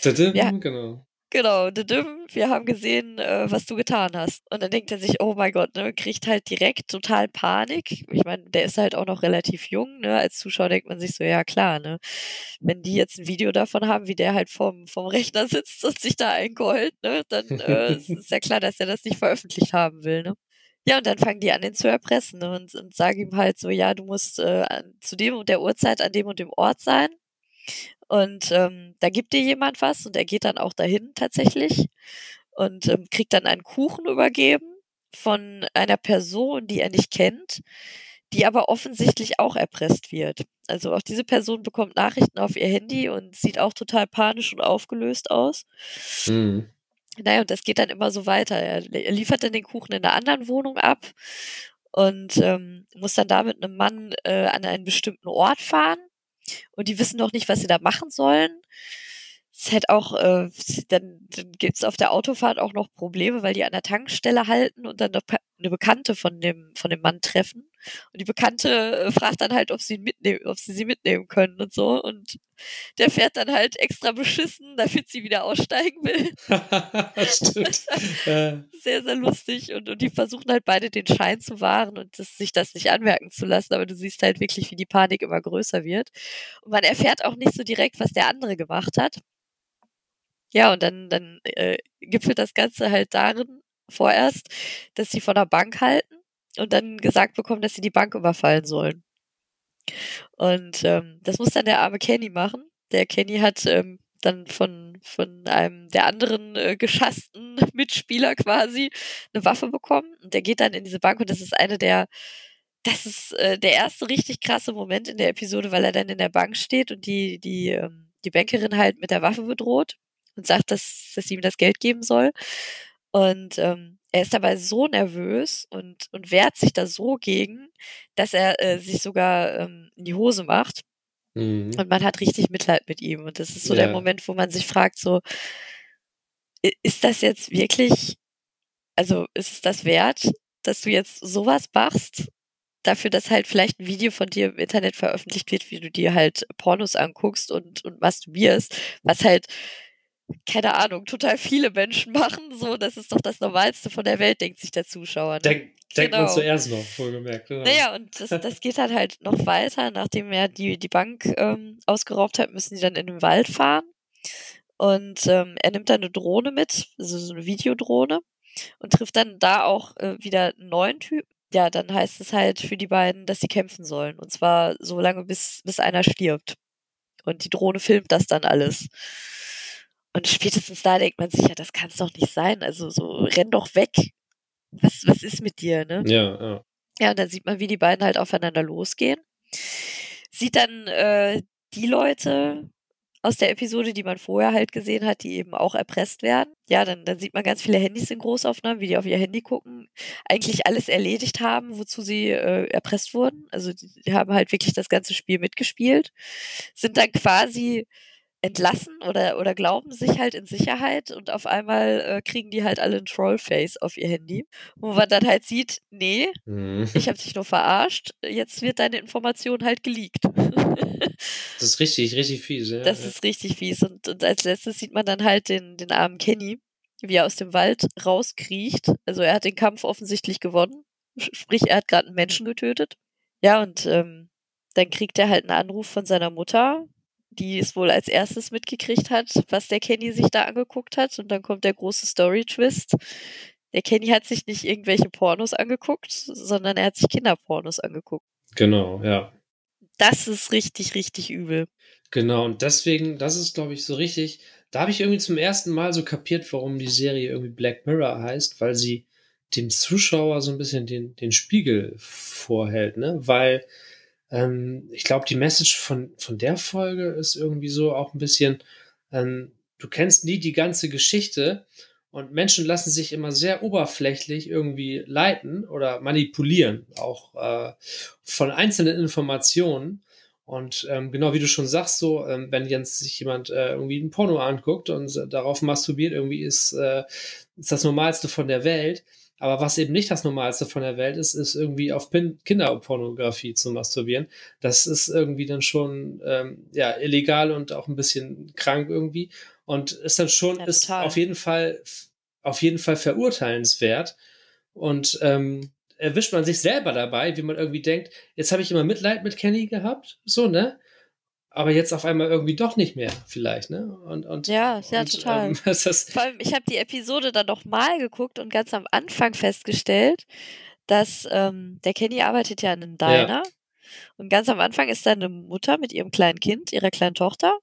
Tadam,
Ja.
Genau.
Genau, didim, wir haben gesehen, äh, was du getan hast. Und dann denkt er sich, oh mein Gott, ne, kriegt halt direkt total Panik. Ich meine, der ist halt auch noch relativ jung, ne? Als Zuschauer denkt man sich so, ja klar, ne? Wenn die jetzt ein Video davon haben, wie der halt vorm, vorm Rechner sitzt und sich da eingeheult, ne, dann äh, ist, ist ja klar, dass er das nicht veröffentlicht haben will, ne? Ja, und dann fangen die an, ihn zu erpressen und, und sagen ihm halt so, ja, du musst äh, zu dem und der Uhrzeit an dem und dem Ort sein. Und ähm, da gibt dir jemand was und er geht dann auch dahin tatsächlich und ähm, kriegt dann einen Kuchen übergeben von einer Person, die er nicht kennt, die aber offensichtlich auch erpresst wird. Also auch diese Person bekommt Nachrichten auf ihr Handy und sieht auch total panisch und aufgelöst aus.
Mhm.
Naja, und das geht dann immer so weiter. Er, er liefert dann den Kuchen in einer anderen Wohnung ab und ähm, muss dann da mit einem Mann äh, an einen bestimmten Ort fahren. und die wissen noch nicht, was sie da machen sollen ist halt auch, äh, dann, dann gibt es auf der Autofahrt auch noch Probleme, weil die an der Tankstelle halten und dann eine Bekannte von dem, von dem Mann treffen. Und die Bekannte äh, fragt dann halt, ob sie, mitnehmen, ob sie sie mitnehmen können und so. Und der fährt dann halt extra beschissen, damit sie wieder aussteigen will. Stimmt. sehr, sehr lustig. Und, und die versuchen halt beide den Schein zu wahren und das, sich das nicht anmerken zu lassen. Aber du siehst halt wirklich, wie die Panik immer größer wird. Und man erfährt auch nicht so direkt, was der andere gemacht hat. Ja, und dann, dann äh, gipfelt das Ganze halt darin vorerst, dass sie von der Bank halten und dann gesagt bekommen, dass sie die Bank überfallen sollen. Und ähm, das muss dann der arme Kenny machen. Der Kenny hat ähm, dann von, von einem der anderen äh, geschassten Mitspieler quasi eine Waffe bekommen. Und der geht dann in diese Bank und das ist eine der, das ist äh, der erste richtig krasse Moment in der Episode, weil er dann in der Bank steht und die, die, ähm, die Bankerin halt mit der Waffe bedroht und sagt, dass, dass sie ihm das Geld geben soll. Und ähm, er ist dabei so nervös und, und wehrt sich da so gegen, dass er äh, sich sogar ähm, in die Hose macht. Mhm. Und man hat richtig Mitleid mit ihm. Und das ist so ja. der Moment, wo man sich fragt, so, ist das jetzt wirklich, also ist es das wert, dass du jetzt sowas machst? Dafür, dass halt vielleicht ein Video von dir im Internet veröffentlicht wird, wie du dir halt Pornos anguckst und, und masturbierst, was halt keine Ahnung, total viele Menschen machen. So, das ist doch das Normalste von der Welt, denkt sich der Zuschauer. Ne?
Denk, denkt genau. man zuerst noch, wohlgemerkt. Genau.
Naja, und das, das geht halt halt noch weiter. Nachdem er die, die Bank ähm, ausgeraubt hat, müssen die dann in den Wald fahren. Und ähm, er nimmt dann eine Drohne mit, also so eine Videodrohne, und trifft dann da auch äh, wieder einen neuen Typen. Ja, dann heißt es halt für die beiden, dass sie kämpfen sollen. Und zwar so lange, bis, bis einer stirbt. Und die Drohne filmt das dann alles. Und spätestens da denkt man sich ja, das kann es doch nicht sein. Also so, renn doch weg. Was, was ist mit dir, ne?
Ja, ja.
Ja, und dann sieht man, wie die beiden halt aufeinander losgehen. Sieht dann äh, die Leute aus der Episode, die man vorher halt gesehen hat, die eben auch erpresst werden. Ja, dann, dann sieht man ganz viele Handys in Großaufnahmen, wie die auf ihr Handy gucken, eigentlich alles erledigt haben, wozu sie äh, erpresst wurden. Also die, die haben halt wirklich das ganze Spiel mitgespielt, sind dann quasi entlassen oder, oder glauben sich halt in Sicherheit und auf einmal äh, kriegen die halt alle ein Trollface auf ihr Handy, wo man dann halt sieht, nee, mhm. ich habe dich nur verarscht, jetzt wird deine Information halt geleakt.
das ist richtig, richtig fies. Ja.
Das ist richtig fies und, und als letztes sieht man dann halt den, den armen Kenny, wie er aus dem Wald rauskriecht. Also er hat den Kampf offensichtlich gewonnen, sprich er hat gerade einen Menschen getötet. Ja und ähm, dann kriegt er halt einen Anruf von seiner Mutter, die es wohl als erstes mitgekriegt hat, was der Kenny sich da angeguckt hat. Und dann kommt der große Story-Twist. Der Kenny hat sich nicht irgendwelche Pornos angeguckt, sondern er hat sich Kinderpornos angeguckt.
Genau, ja.
Das ist richtig, richtig übel.
Genau, und deswegen, das ist, glaube ich, so richtig. Da habe ich irgendwie zum ersten Mal so kapiert, warum die Serie irgendwie Black Mirror heißt, weil sie dem Zuschauer so ein bisschen den, den Spiegel vorhält, ne? Weil ähm, ich glaube, die Message von, von der Folge ist irgendwie so auch ein bisschen, ähm, du kennst nie die ganze Geschichte und Menschen lassen sich immer sehr oberflächlich irgendwie leiten oder manipulieren, auch äh, von einzelnen Informationen. Und ähm, genau wie du schon sagst, so, ähm, wenn jetzt sich jemand äh, irgendwie ein Porno anguckt und äh, darauf masturbiert, irgendwie ist, äh, ist das Normalste von der Welt. Aber was eben nicht das Normalste von der Welt ist, ist irgendwie auf Pin Kinderpornografie zu masturbieren. Das ist irgendwie dann schon ähm, ja illegal und auch ein bisschen krank irgendwie und ist dann schon ja, ist auf jeden Fall auf jeden Fall verurteilenswert und ähm, erwischt man sich selber dabei, wie man irgendwie denkt, jetzt habe ich immer Mitleid mit Kenny gehabt, so ne? Aber jetzt auf einmal irgendwie doch nicht mehr, vielleicht, ne? Und, und,
ja, ja,
und,
total. Ähm, Vor allem, ich habe die Episode dann noch mal geguckt und ganz am Anfang festgestellt, dass ähm, der Kenny arbeitet ja in einem Diner. Ja. Und ganz am Anfang ist da eine Mutter mit ihrem kleinen Kind, ihrer kleinen Tochter.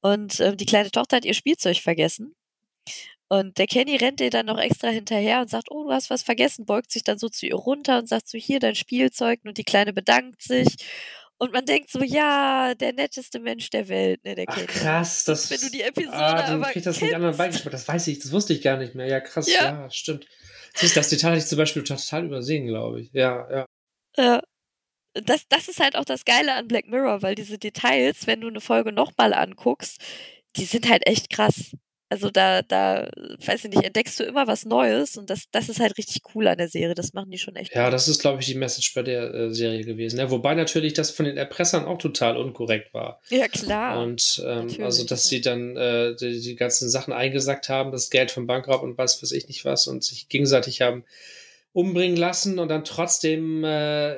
Und äh, die kleine Tochter hat ihr Spielzeug vergessen. Und der Kenny rennt ihr dann noch extra hinterher und sagt, oh, du hast was vergessen, beugt sich dann so zu ihr runter und sagt so, hier dein Spielzeug. Und die Kleine bedankt sich. Und man denkt so, ja, der netteste Mensch der Welt, ne, der
Ach, krass, das.
Wenn du die Episode
ah,
dann
aber kriegt das nicht anderen beigeschmeckt. Das weiß ich, das wusste ich gar nicht mehr. Ja, krass, ja, ja stimmt. Siehst, das Detail hatte ich zum Beispiel total übersehen, glaube ich. Ja, ja.
Ja. das, das ist halt auch das Geile an Black Mirror, weil diese Details, wenn du eine Folge nochmal anguckst, die sind halt echt krass. Also da, da, weiß ich nicht, entdeckst du immer was Neues und das, das ist halt richtig cool an der Serie. Das machen die schon echt.
Ja, das ist, glaube ich, die Message bei der äh, Serie gewesen. Ja, wobei natürlich das von den Erpressern auch total unkorrekt war.
Ja, klar.
Und ähm, also, dass sie dann äh, die, die, ganzen Sachen eingesackt haben, das Geld vom Bankraub und was weiß ich nicht was und sich gegenseitig haben umbringen lassen und dann trotzdem äh,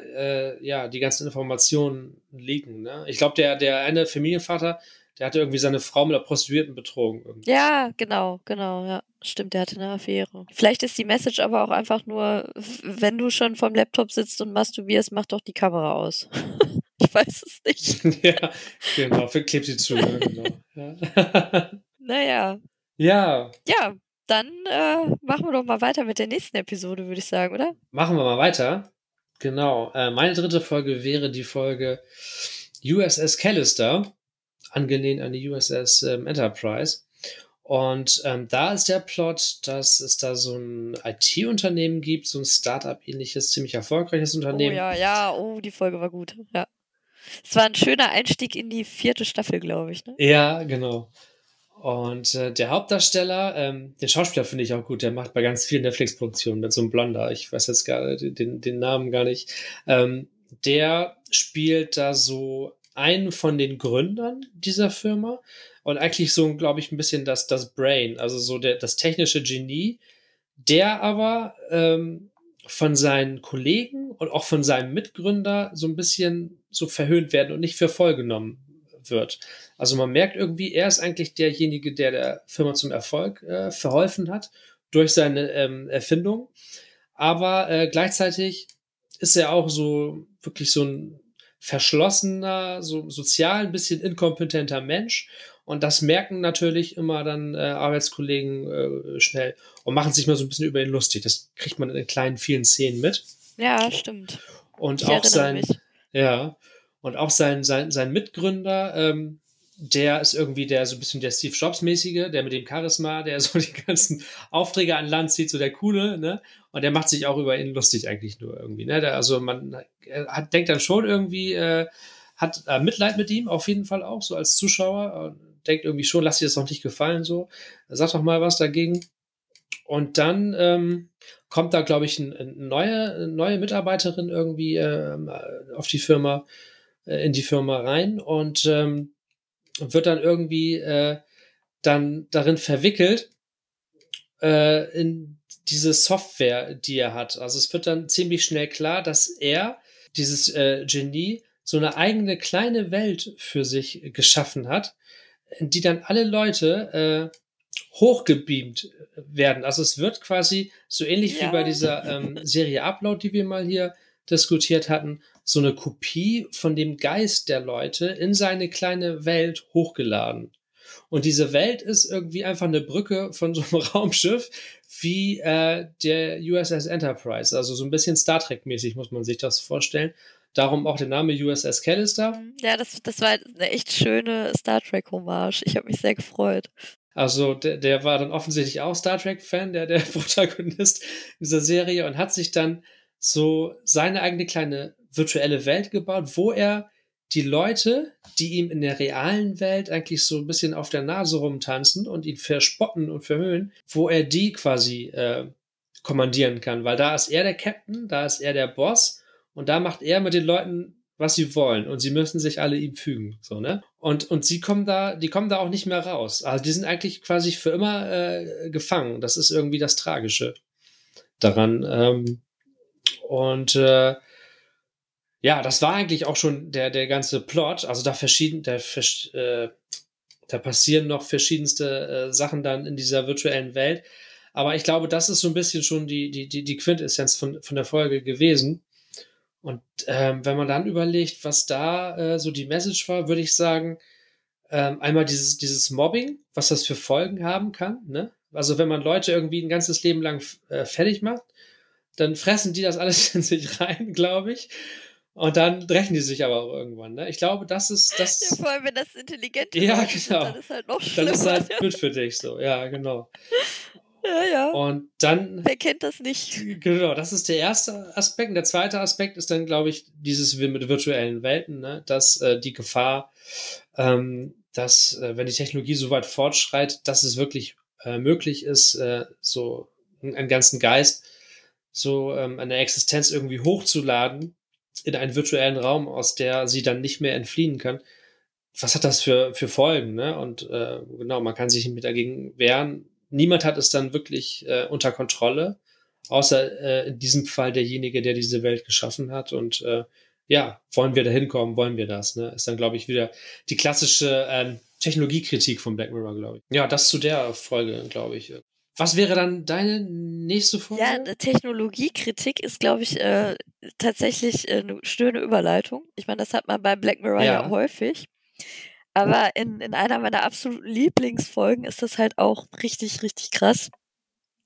äh, ja die ganzen Informationen liegen. Ne? Ich glaube, der, der eine Familienvater, der hatte irgendwie seine Frau mit der Prostituierten betrogen. Irgendwie.
Ja, genau, genau, ja. Stimmt, der hatte eine Affäre. Vielleicht ist die Message aber auch einfach nur, wenn du schon vom Laptop sitzt und masturbierst, mach doch die Kamera aus. ich weiß es nicht.
ja, genau, klebt sie zu. Ne? genau.
Ja. naja.
Ja.
Ja, dann äh, machen wir doch mal weiter mit der nächsten Episode, würde ich sagen, oder?
Machen wir mal weiter. Genau. Äh, meine dritte Folge wäre die Folge USS Callister angelehnt an die USS ähm, Enterprise. Und ähm, da ist der Plot, dass es da so ein IT-Unternehmen gibt, so ein Startup-ähnliches, ziemlich erfolgreiches Unternehmen.
Oh ja, ja, oh, die Folge war gut. Ja. Es war ein schöner Einstieg in die vierte Staffel, glaube ich. Ne?
Ja, genau. Und äh, der Hauptdarsteller, ähm, den Schauspieler finde ich auch gut, der macht bei ganz vielen Netflix-Produktionen mit so einem Blonder, ich weiß jetzt gar den, den Namen gar nicht. Ähm, der spielt da so einen von den Gründern dieser Firma und eigentlich so, glaube ich, ein bisschen das, das Brain, also so der, das technische Genie, der aber ähm, von seinen Kollegen und auch von seinem Mitgründer so ein bisschen so verhöhnt werden und nicht für voll genommen wird. Also man merkt irgendwie, er ist eigentlich derjenige, der der Firma zum Erfolg äh, verholfen hat durch seine ähm, Erfindung. Aber äh, gleichzeitig ist er auch so wirklich so ein verschlossener, so sozial ein bisschen inkompetenter Mensch. Und das merken natürlich immer dann äh, Arbeitskollegen äh, schnell und machen sich mal so ein bisschen über ihn lustig. Das kriegt man in kleinen, vielen Szenen mit.
Ja, stimmt.
Und ich auch sein, mich. ja, und auch sein, sein, sein Mitgründer, ähm, der ist irgendwie der so ein bisschen der Steve Jobs-mäßige, der mit dem Charisma, der so die ganzen Aufträge an Land zieht, so der coole, ne? Und der macht sich auch über ihn lustig eigentlich nur irgendwie, ne? Der, also man hat, denkt dann schon irgendwie, äh, hat äh, Mitleid mit ihm, auf jeden Fall auch, so als Zuschauer. denkt irgendwie schon, lass dir das noch nicht gefallen, so. Sag doch mal was dagegen. Und dann ähm, kommt da, glaube ich, ein, eine neue, neue Mitarbeiterin irgendwie äh, auf die Firma, äh, in die Firma rein und ähm, wird dann irgendwie äh, dann darin verwickelt äh, in diese Software, die er hat. Also es wird dann ziemlich schnell klar, dass er, dieses äh, Genie, so eine eigene kleine Welt für sich geschaffen hat, in die dann alle Leute äh, hochgebeamt werden. Also es wird quasi so ähnlich ja. wie bei dieser ähm, Serie Upload, die wir mal hier diskutiert hatten, so eine Kopie von dem Geist der Leute in seine kleine Welt hochgeladen. Und diese Welt ist irgendwie einfach eine Brücke von so einem Raumschiff wie äh, der USS Enterprise. Also so ein bisschen Star Trek-mäßig muss man sich das vorstellen. Darum auch der Name USS Callister.
Mhm. Ja, das, das war eine echt schöne Star Trek-Hommage. Ich habe mich sehr gefreut.
Also der, der war dann offensichtlich auch Star Trek-Fan, der, der Protagonist dieser Serie und hat sich dann so seine eigene kleine virtuelle Welt gebaut, wo er die Leute, die ihm in der realen Welt eigentlich so ein bisschen auf der Nase rumtanzen und ihn verspotten und verhöhnen, wo er die quasi äh, kommandieren kann, weil da ist er der Captain, da ist er der Boss und da macht er mit den Leuten was sie wollen und sie müssen sich alle ihm fügen, so ne? Und und sie kommen da, die kommen da auch nicht mehr raus. Also die sind eigentlich quasi für immer äh, gefangen. Das ist irgendwie das Tragische daran. Ähm, und äh, ja, das war eigentlich auch schon der, der ganze Plot. Also da verschieden, der, äh, da passieren noch verschiedenste äh, Sachen dann in dieser virtuellen Welt. Aber ich glaube, das ist so ein bisschen schon die, die, die, die Quintessenz von, von der Folge gewesen. Und ähm, wenn man dann überlegt, was da äh, so die Message war, würde ich sagen, ähm, einmal dieses, dieses Mobbing, was das für Folgen haben kann. Ne? Also wenn man Leute irgendwie ein ganzes Leben lang äh, fertig macht, dann fressen die das alles in sich rein, glaube ich. Und dann rächen die sich aber auch irgendwann. Ne? Ich glaube, das ist das.
Ja, vor allem, wenn das intelligent
ja, genau.
Dann ist halt noch schlimmer.
Dann ist halt gut für dich so, ja, genau.
Ja, ja.
Und dann.
Wer kennt das nicht?
Genau, das ist der erste Aspekt. Und der zweite Aspekt ist dann, glaube ich, dieses mit virtuellen Welten, ne? dass äh, die Gefahr, ähm, dass, äh, wenn die Technologie so weit fortschreitet, dass es wirklich äh, möglich ist, äh, so einen ganzen Geist, so ähm, eine Existenz irgendwie hochzuladen in einen virtuellen Raum, aus der sie dann nicht mehr entfliehen kann. Was hat das für, für Folgen? Ne? Und äh, genau, man kann sich nicht dagegen wehren. Niemand hat es dann wirklich äh, unter Kontrolle, außer äh, in diesem Fall derjenige, der diese Welt geschaffen hat. Und äh, ja, wollen wir da hinkommen, wollen wir das? Ne? Ist dann, glaube ich, wieder die klassische ähm, Technologiekritik von Black Mirror, glaube ich. Ja, das zu der Folge, glaube ich. Was wäre dann deine nächste Folge?
Ja, Technologiekritik ist, glaube ich, äh, tatsächlich äh, eine schöne Überleitung. Ich meine, das hat man bei Black Mirror ja, ja häufig. Aber in, in einer meiner absoluten Lieblingsfolgen ist das halt auch richtig, richtig krass.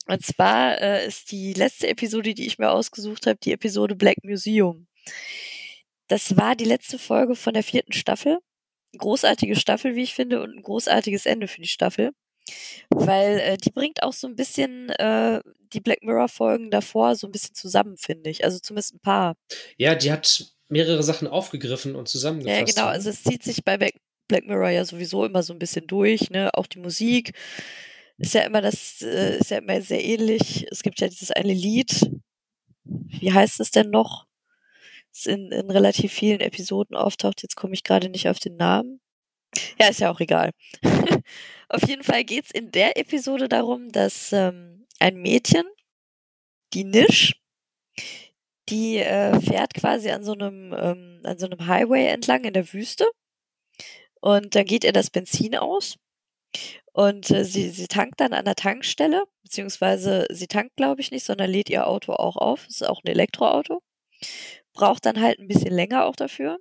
Und zwar äh, ist die letzte Episode, die ich mir ausgesucht habe, die Episode Black Museum. Das war die letzte Folge von der vierten Staffel. Großartige Staffel, wie ich finde, und ein großartiges Ende für die Staffel. Weil äh, die bringt auch so ein bisschen äh, die Black Mirror-Folgen davor so ein bisschen zusammen, finde ich. Also zumindest ein paar.
Ja, die hat mehrere Sachen aufgegriffen und zusammengefasst.
Ja, genau. Also es zieht sich bei Black Mirror ja sowieso immer so ein bisschen durch, ne? Auch die Musik ist ja immer das, äh, ist ja immer sehr ähnlich. Es gibt ja dieses eine Lied. Wie heißt es denn noch? Das in, in relativ vielen Episoden auftaucht. Jetzt komme ich gerade nicht auf den Namen. Ja, ist ja auch egal. Auf jeden Fall geht es in der Episode darum, dass ähm, ein Mädchen, die Nisch, die äh, fährt quasi an so einem ähm, an so einem Highway entlang in der Wüste und dann geht ihr das Benzin aus und äh, sie, sie tankt dann an der Tankstelle, beziehungsweise sie tankt, glaube ich, nicht, sondern lädt ihr Auto auch auf. Das ist auch ein Elektroauto. Braucht dann halt ein bisschen länger auch dafür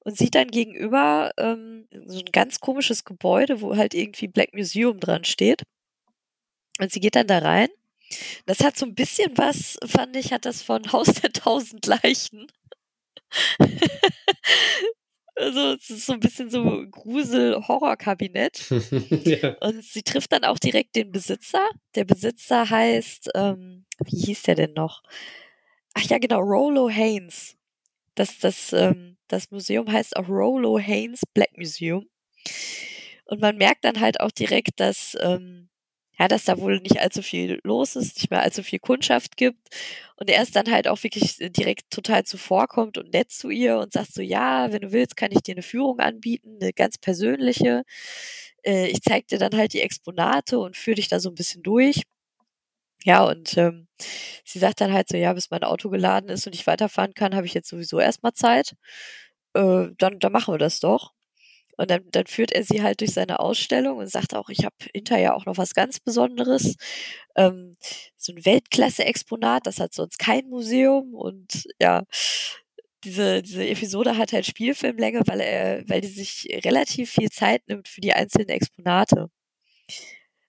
und sieht dann gegenüber ähm, so ein ganz komisches Gebäude, wo halt irgendwie Black Museum dran steht. Und sie geht dann da rein. Das hat so ein bisschen was, fand ich, hat das von Haus der tausend Leichen. also es ist so ein bisschen so Grusel-Horror-Kabinett. ja. Und sie trifft dann auch direkt den Besitzer. Der Besitzer heißt, ähm, wie hieß der denn noch? Ach ja, genau, Rolo Haynes. Das, das, ähm, das Museum heißt auch Rollo Haynes Black Museum. Und man merkt dann halt auch direkt, dass, ähm, ja, dass da wohl nicht allzu viel los ist, nicht mehr allzu viel Kundschaft gibt. Und er ist dann halt auch wirklich direkt total zuvorkommt und nett zu ihr und sagt so, ja, wenn du willst, kann ich dir eine Führung anbieten, eine ganz persönliche. Äh, ich zeig dir dann halt die Exponate und führe dich da so ein bisschen durch. Ja, und ähm, sie sagt dann halt so, ja, bis mein Auto geladen ist und ich weiterfahren kann, habe ich jetzt sowieso erstmal Zeit. Äh, dann, dann machen wir das doch. Und dann, dann führt er sie halt durch seine Ausstellung und sagt auch, ich habe hinterher auch noch was ganz Besonderes. Ähm, so ein Weltklasse-Exponat, das hat sonst kein Museum. Und ja, diese, diese Episode hat halt Spielfilmlänge, weil er, weil die sich relativ viel Zeit nimmt für die einzelnen Exponate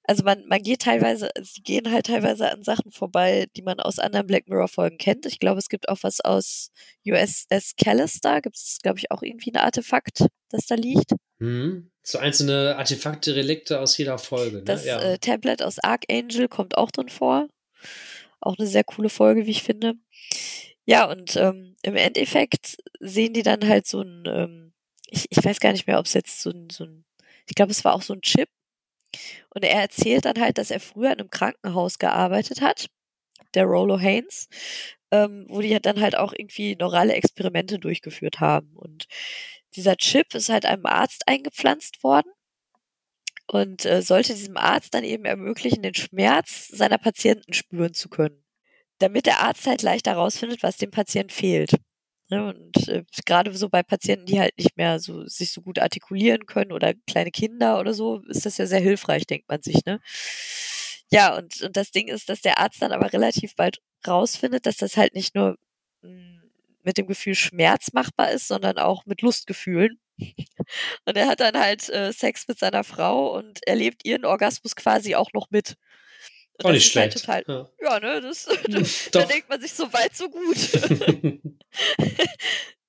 also man, man geht teilweise, sie gehen halt teilweise an Sachen vorbei, die man aus anderen Black Mirror-Folgen kennt. Ich glaube, es gibt auch was aus USS Callister, gibt es, glaube ich, auch irgendwie ein Artefakt, das da liegt.
Mhm. So einzelne Artefakte, Relikte aus jeder Folge. Ne?
Das ja. äh, Tablet aus Archangel kommt auch drin vor. Auch eine sehr coole Folge, wie ich finde. Ja, und ähm, im Endeffekt sehen die dann halt so ein, ähm, ich, ich weiß gar nicht mehr, ob es jetzt so ein, so ein, ich glaube, es war auch so ein Chip, und er erzählt dann halt, dass er früher in einem Krankenhaus gearbeitet hat, der Rollo Haynes, ähm, wo die dann halt auch irgendwie neurale Experimente durchgeführt haben. Und dieser Chip ist halt einem Arzt eingepflanzt worden und äh, sollte diesem Arzt dann eben ermöglichen, den Schmerz seiner Patienten spüren zu können. Damit der Arzt halt leichter herausfindet, was dem Patienten fehlt. Ne? Und äh, gerade so bei Patienten, die halt nicht mehr so sich so gut artikulieren können oder kleine Kinder oder so, ist das ja sehr hilfreich, denkt man sich, ne? Ja, und, und das Ding ist, dass der Arzt dann aber relativ bald rausfindet, dass das halt nicht nur mh, hm, mit dem Gefühl Schmerz machbar ist, sondern auch mit Lustgefühlen. Und er hat dann halt äh, Sex mit seiner Frau und erlebt ihren Orgasmus quasi auch noch mit.
Und Auch nicht halt schlecht. Halt
total, ja. ja, ne, das, das da denkt man sich so weit, so gut.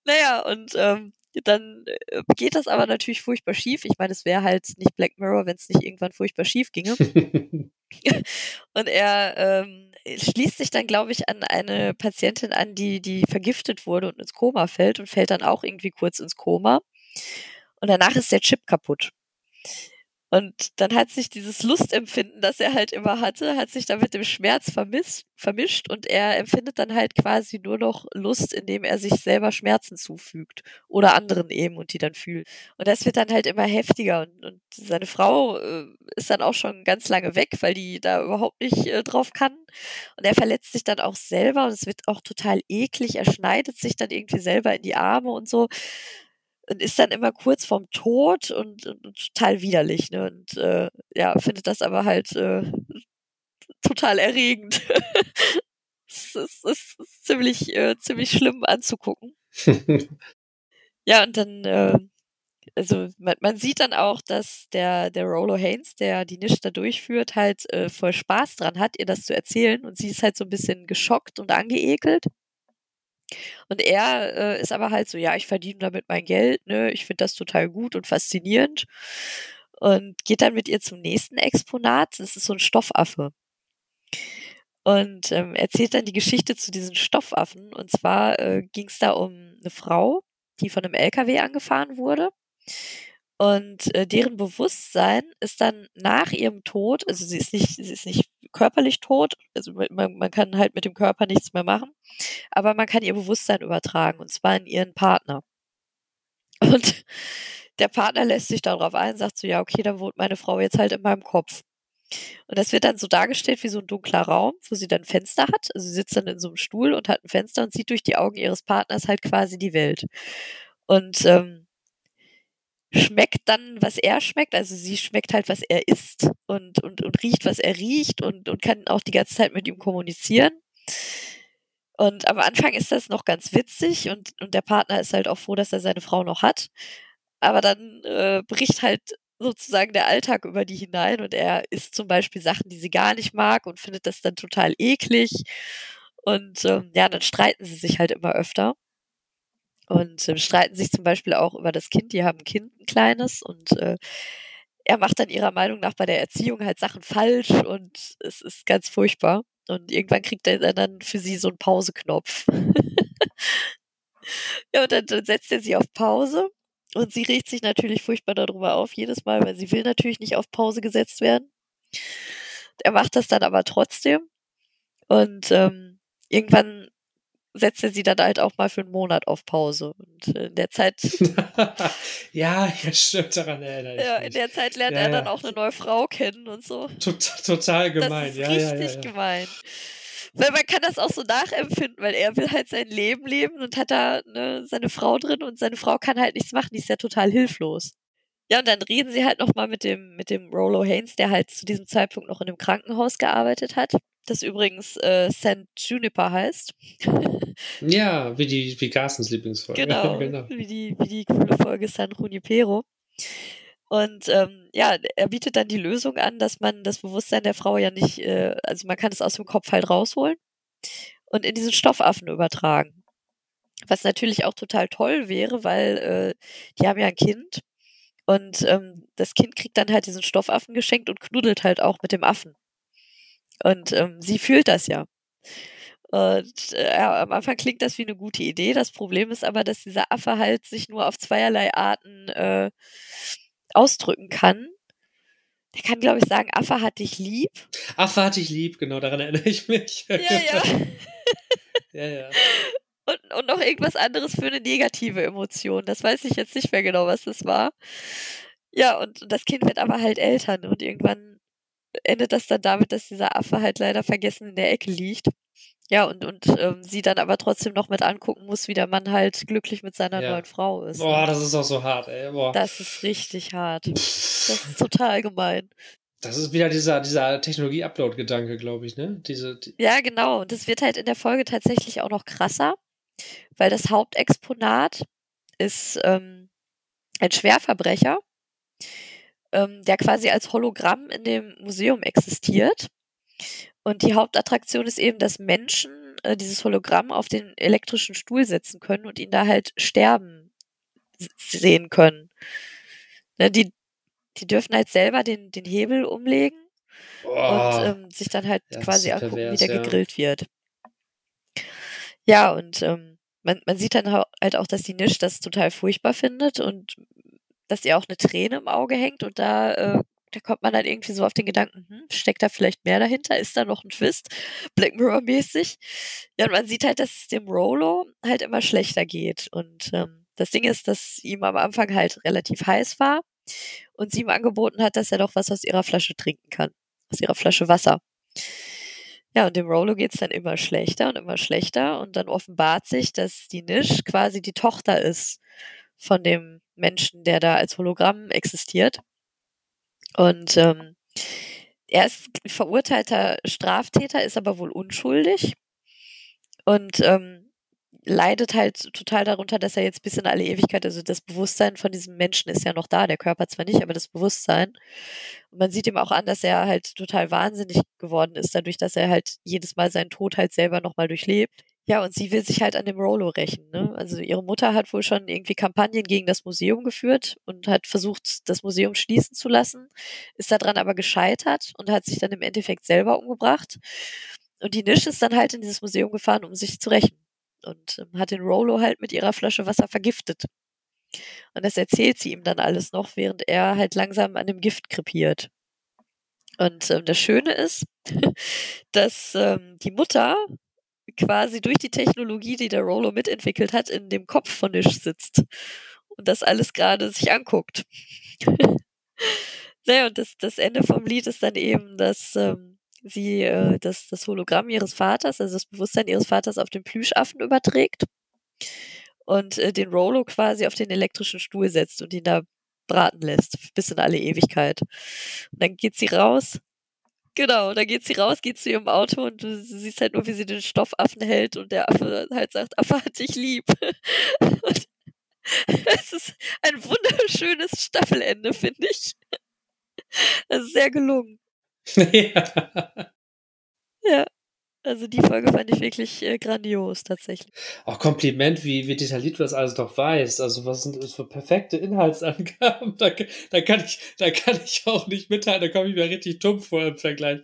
naja, und ähm, dann äh, geht das aber natürlich furchtbar schief. Ich meine, es wäre halt nicht Black Mirror, wenn es nicht irgendwann furchtbar schief ginge. und er ähm, schließt sich dann, glaube ich, an eine Patientin an, die, die vergiftet wurde und ins Koma fällt und fällt dann auch irgendwie kurz ins Koma. Und danach ist der Chip kaputt. Und dann hat sich dieses Lustempfinden, das er halt immer hatte, hat sich dann mit dem Schmerz vermisst, vermischt und er empfindet dann halt quasi nur noch Lust, indem er sich selber Schmerzen zufügt oder anderen eben und die dann fühlt. Und das wird dann halt immer heftiger und, und seine Frau äh, ist dann auch schon ganz lange weg, weil die da überhaupt nicht äh, drauf kann. Und er verletzt sich dann auch selber und es wird auch total eklig. Er schneidet sich dann irgendwie selber in die Arme und so und ist dann immer kurz vorm Tod und, und, und total widerlich. Ne? Und äh, ja, findet das aber halt äh, total erregend. es, ist, es ist ziemlich, äh, ziemlich schlimm anzugucken. ja, und dann, äh, also man, man, sieht dann auch, dass der, der Rolo Haynes, der die Nisch da durchführt, halt äh, voll Spaß dran hat, ihr das zu erzählen. Und sie ist halt so ein bisschen geschockt und angeekelt. Und er äh, ist aber halt so, ja, ich verdiene damit mein Geld, ne? Ich finde das total gut und faszinierend. Und geht dann mit ihr zum nächsten Exponat. Das ist so ein Stoffaffe. Und ähm, erzählt dann die Geschichte zu diesen Stoffaffen. Und zwar äh, ging es da um eine Frau, die von einem LKW angefahren wurde. Und äh, deren Bewusstsein ist dann nach ihrem Tod, also sie ist nicht, sie ist nicht körperlich tot, also man, man kann halt mit dem Körper nichts mehr machen, aber man kann ihr Bewusstsein übertragen und zwar in ihren Partner. Und der Partner lässt sich darauf ein, sagt so, ja, okay, dann wohnt meine Frau jetzt halt in meinem Kopf. Und das wird dann so dargestellt wie so ein dunkler Raum, wo sie dann Fenster hat. Also sie sitzt dann in so einem Stuhl und hat ein Fenster und sieht durch die Augen ihres Partners halt quasi die Welt. Und ähm, schmeckt dann, was er schmeckt. Also sie schmeckt halt, was er isst und, und, und riecht, was er riecht und, und kann auch die ganze Zeit mit ihm kommunizieren. Und am Anfang ist das noch ganz witzig und, und der Partner ist halt auch froh, dass er seine Frau noch hat. Aber dann äh, bricht halt sozusagen der Alltag über die hinein und er isst zum Beispiel Sachen, die sie gar nicht mag und findet das dann total eklig. Und ähm, ja, dann streiten sie sich halt immer öfter und äh, streiten sich zum Beispiel auch über das Kind. Die haben ein Kind, ein kleines, und äh, er macht dann ihrer Meinung nach bei der Erziehung halt Sachen falsch und es ist ganz furchtbar. Und irgendwann kriegt er dann für sie so einen Pauseknopf. ja, und dann, dann setzt er sie auf Pause und sie regt sich natürlich furchtbar darüber auf, jedes Mal, weil sie will natürlich nicht auf Pause gesetzt werden. Er macht das dann aber trotzdem. Und ähm, irgendwann setzt er sie dann halt auch mal für einen Monat auf Pause. Und in der Zeit.
ja, ja, stimmt, daran erinnere ich
Ja, in der Zeit lernt ja, er dann auch eine neue Frau kennen und so.
Total, total gemein, das ist
ja.
Richtig
ja, gemein. Weil man kann das auch so nachempfinden, weil er will halt sein Leben leben und hat da ne, seine Frau drin und seine Frau kann halt nichts machen, die ist ja total hilflos. Ja, und dann reden sie halt nochmal mit dem, mit dem Rollo Haynes, der halt zu diesem Zeitpunkt noch in einem Krankenhaus gearbeitet hat das übrigens äh, St. Juniper heißt.
ja, wie die wie Carstens Lieblingsfolge.
Genau, genau, Wie, die, wie die coole Folge San Junipero. Und ähm, ja, er bietet dann die Lösung an, dass man das Bewusstsein der Frau ja nicht, äh, also man kann es aus dem Kopf halt rausholen und in diesen Stoffaffen übertragen. Was natürlich auch total toll wäre, weil äh, die haben ja ein Kind und ähm, das Kind kriegt dann halt diesen Stoffaffen geschenkt und knuddelt halt auch mit dem Affen. Und ähm, sie fühlt das ja. Und äh, am Anfang klingt das wie eine gute Idee. Das Problem ist aber, dass dieser Affe halt sich nur auf zweierlei Arten äh, ausdrücken kann. Der kann, glaube ich, sagen, Affe hat dich lieb.
Affe hat dich lieb, genau, daran erinnere ich mich.
Ja, ja.
ja, ja.
Und, und noch irgendwas anderes für eine negative Emotion. Das weiß ich jetzt nicht mehr genau, was das war. Ja, und, und das Kind wird aber halt Eltern und irgendwann endet das dann damit, dass dieser Affe halt leider vergessen in der Ecke liegt. Ja, und, und ähm, sie dann aber trotzdem noch mit angucken muss, wie der Mann halt glücklich mit seiner ja. neuen Frau ist.
Boah, ne? das ist auch so hart, ey. Boah.
Das ist richtig hart. Das ist total gemein.
Das ist wieder dieser, dieser Technologie-Upload-Gedanke, glaube ich, ne? Diese, die
ja, genau. Und das wird halt in der Folge tatsächlich auch noch krasser, weil das Hauptexponat ist ähm, ein Schwerverbrecher, ähm, der quasi als Hologramm in dem Museum existiert. Und die Hauptattraktion ist eben, dass Menschen äh, dieses Hologramm auf den elektrischen Stuhl setzen können und ihn da halt sterben sehen können. Ne, die, die dürfen halt selber den, den Hebel umlegen und ähm, sich dann halt quasi angucken, pervers, wie der ja. gegrillt wird. Ja, und ähm, man, man sieht dann halt auch, dass die Nisch das total furchtbar findet und dass ihr auch eine Träne im Auge hängt und da, äh, da kommt man dann irgendwie so auf den Gedanken, hm, steckt da vielleicht mehr dahinter? Ist da noch ein Twist? Black Mirror-mäßig. Ja, und man sieht halt, dass es dem Rolo halt immer schlechter geht. Und ähm, das Ding ist, dass ihm am Anfang halt relativ heiß war und sie ihm angeboten hat, dass er doch was aus ihrer Flasche trinken kann. Aus ihrer Flasche Wasser. Ja, und dem Rolo geht's dann immer schlechter und immer schlechter. Und dann offenbart sich, dass die Nisch quasi die Tochter ist von dem Menschen, der da als Hologramm existiert. Und ähm, er ist verurteilter Straftäter, ist aber wohl unschuldig. Und ähm, leidet halt total darunter, dass er jetzt bis in alle Ewigkeit, also das Bewusstsein von diesem Menschen ist ja noch da, der Körper zwar nicht, aber das Bewusstsein. Und man sieht ihm auch an, dass er halt total wahnsinnig geworden ist, dadurch, dass er halt jedes Mal seinen Tod halt selber nochmal durchlebt. Ja, und sie will sich halt an dem Rolo rächen. Ne? Also ihre Mutter hat wohl schon irgendwie Kampagnen gegen das Museum geführt und hat versucht, das Museum schließen zu lassen, ist daran aber gescheitert und hat sich dann im Endeffekt selber umgebracht. Und die Nisch ist dann halt in dieses Museum gefahren, um sich zu rächen und ähm, hat den Rolo halt mit ihrer Flasche Wasser vergiftet. Und das erzählt sie ihm dann alles noch, während er halt langsam an dem Gift krepiert. Und ähm, das Schöne ist, dass ähm, die Mutter quasi durch die Technologie, die der Rolo mitentwickelt hat, in dem Kopf von Nish sitzt und das alles gerade sich anguckt. naja, und das, das Ende vom Lied ist dann eben, dass ähm, sie äh, das, das Hologramm ihres Vaters, also das Bewusstsein ihres Vaters auf den Plüschaffen überträgt und äh, den Rolo quasi auf den elektrischen Stuhl setzt und ihn da braten lässt, bis in alle Ewigkeit. Und dann geht sie raus. Genau, dann geht sie raus, geht zu ihrem Auto und du siehst halt nur, wie sie den Stoffaffen hält und der Affe halt sagt, Affe hat dich lieb. Und es ist ein wunderschönes Staffelende, finde ich. Das ist sehr gelungen. ja. ja. Also die Folge fand ich wirklich äh, grandios tatsächlich.
Auch Kompliment, wie, wie detailliert du das alles doch weißt. Also was sind das für perfekte Inhaltsangaben? Da, da, kann ich, da kann ich auch nicht mitteilen, da komme ich mir richtig dumm vor im Vergleich.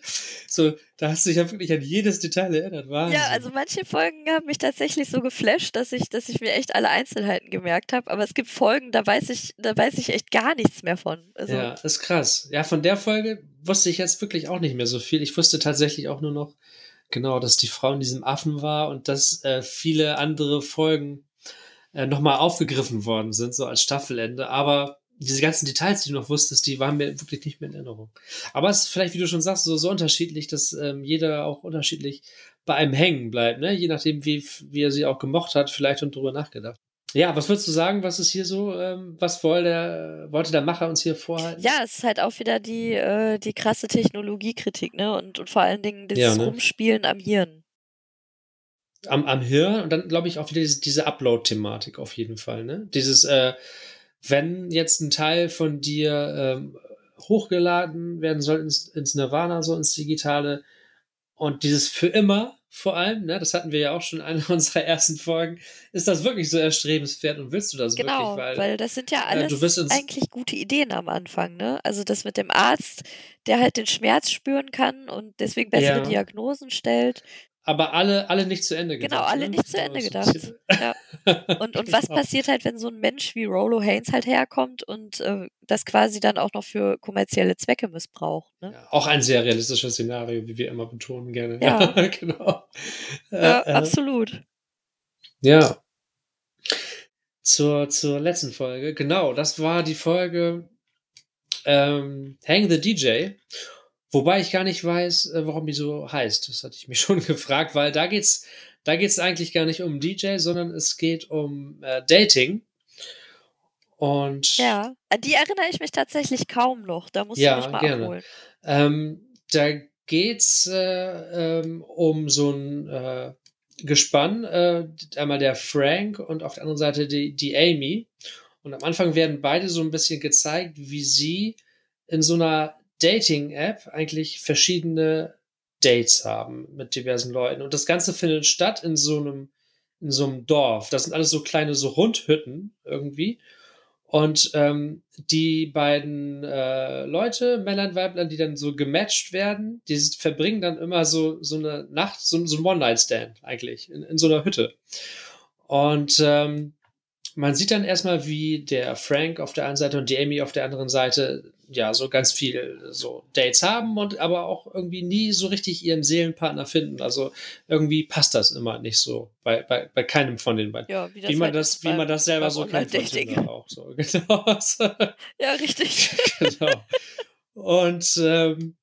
So, da hast du dich ja wirklich an jedes Detail erinnert. Wahnsinn.
Ja, also manche Folgen haben mich tatsächlich so geflasht, dass ich, dass ich mir echt alle Einzelheiten gemerkt habe. Aber es gibt Folgen, da weiß ich, da weiß ich echt gar nichts mehr von.
Also, ja, ist krass. Ja, von der Folge wusste ich jetzt wirklich auch nicht mehr so viel. Ich wusste tatsächlich auch nur noch, genau, dass die Frau in diesem Affen war und dass äh, viele andere Folgen äh, nochmal aufgegriffen worden sind, so als Staffelende. Aber diese ganzen Details, die du noch wusstest, die waren mir wirklich nicht mehr in Erinnerung. Aber es ist vielleicht, wie du schon sagst, so, so unterschiedlich, dass ähm, jeder auch unterschiedlich bei einem hängen bleibt, ne? Je nachdem, wie, wie er sie auch gemocht hat, vielleicht und drüber nachgedacht. Ja, was würdest du sagen, was ist hier so, ähm, was wollte der, wollte der Macher uns hier vorhalten?
Ja, es ist halt auch wieder die, äh, die krasse Technologiekritik, ne? Und, und vor allen Dingen das ja, ne? Rumspielen am Hirn.
Am, am Hirn und dann glaube ich auch wieder diese, diese Upload-Thematik auf jeden Fall, ne? Dieses, äh, wenn jetzt ein Teil von dir ähm, hochgeladen werden soll ins, ins Nirvana, so ins Digitale, und dieses für immer vor allem, ne, das hatten wir ja auch schon in einer unserer ersten Folgen, ist das wirklich so erstrebenswert und willst du das
genau,
wirklich?
Weil, weil das sind ja äh, alles äh, eigentlich gute Ideen am Anfang, ne? Also das mit dem Arzt, der halt den Schmerz spüren kann und deswegen bessere ja. Diagnosen stellt
aber alle, alle nicht zu Ende
gedacht. Genau, alle ne? nicht zu Ende gedacht. Ja. Und, und was genau. passiert halt, wenn so ein Mensch wie Rolo Haynes halt herkommt und äh, das quasi dann auch noch für kommerzielle Zwecke missbraucht? Ne?
Ja, auch ein sehr realistisches Szenario, wie wir immer betonen gerne. Ja, genau.
Ja, äh, absolut.
Ja. Zur, zur letzten Folge, genau, das war die Folge ähm, Hang the DJ. Wobei ich gar nicht weiß, äh, warum die so heißt. Das hatte ich mich schon gefragt, weil da geht's, da geht's eigentlich gar nicht um DJ, sondern es geht um äh, Dating. Und
ja, an die erinnere ich mich tatsächlich kaum noch. Da muss ja, du mich mal gerne. abholen.
Ähm, da geht's äh, ähm, um so ein äh, Gespann, äh, einmal der Frank und auf der anderen Seite die, die Amy. Und am Anfang werden beide so ein bisschen gezeigt, wie sie in so einer Dating-App eigentlich verschiedene Dates haben mit diversen Leuten. Und das Ganze findet statt in so einem, in so einem Dorf. Das sind alles so kleine so Rundhütten irgendwie. Und ähm, die beiden äh, Leute, Männer und Weiblein, die dann so gematcht werden, die verbringen dann immer so, so eine Nacht, so, so ein One-Night-Stand eigentlich, in, in so einer Hütte. Und ähm, man sieht dann erstmal, wie der Frank auf der einen Seite und die Amy auf der anderen Seite ja so ganz viel so Dates haben und aber auch irgendwie nie so richtig ihren Seelenpartner finden. Also irgendwie passt das immer nicht so bei, bei, bei keinem von den beiden. Ja, wie, wie man halt das, wie man das selber so kennt von auch so. Genau.
ja, richtig.
genau. Und ähm,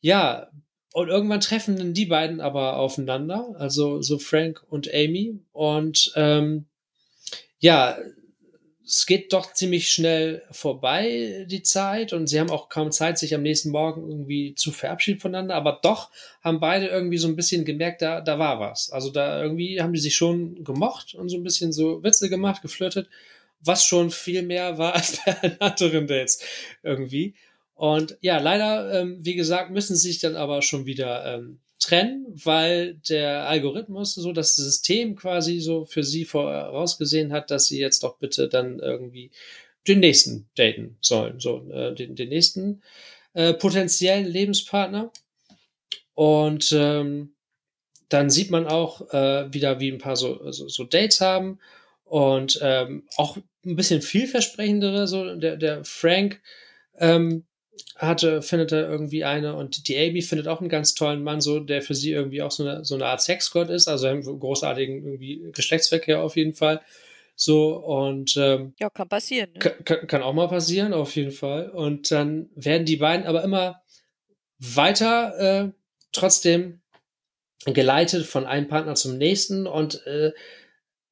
ja, und irgendwann treffen dann die beiden aber aufeinander, also so Frank und Amy. Und ähm, ja, es geht doch ziemlich schnell vorbei, die Zeit, und sie haben auch kaum Zeit, sich am nächsten Morgen irgendwie zu verabschieden voneinander, aber doch haben beide irgendwie so ein bisschen gemerkt, da, da war was. Also da irgendwie haben die sich schon gemocht und so ein bisschen so Witze gemacht, geflirtet, was schon viel mehr war als bei anderen Dates irgendwie. Und ja, leider, ähm, wie gesagt, müssen sie sich dann aber schon wieder ähm, trennen, weil der Algorithmus, so das System quasi so für sie vorausgesehen hat, dass sie jetzt doch bitte dann irgendwie den nächsten daten sollen, so äh, den, den nächsten äh, potenziellen Lebenspartner. Und ähm, dann sieht man auch äh, wieder, wie ein paar so, so, so Dates haben und ähm, auch ein bisschen vielversprechendere. So der, der Frank ähm, hatte, findet er irgendwie eine und die Amy findet auch einen ganz tollen Mann, so, der für sie irgendwie auch so eine, so eine Art Sexgott ist, also einen großartigen irgendwie Geschlechtsverkehr auf jeden Fall. So, und ähm,
ja, kann passieren.
Ne? Kann, kann auch mal passieren, auf jeden Fall. Und dann werden die beiden aber immer weiter äh, trotzdem geleitet von einem Partner zum nächsten und äh,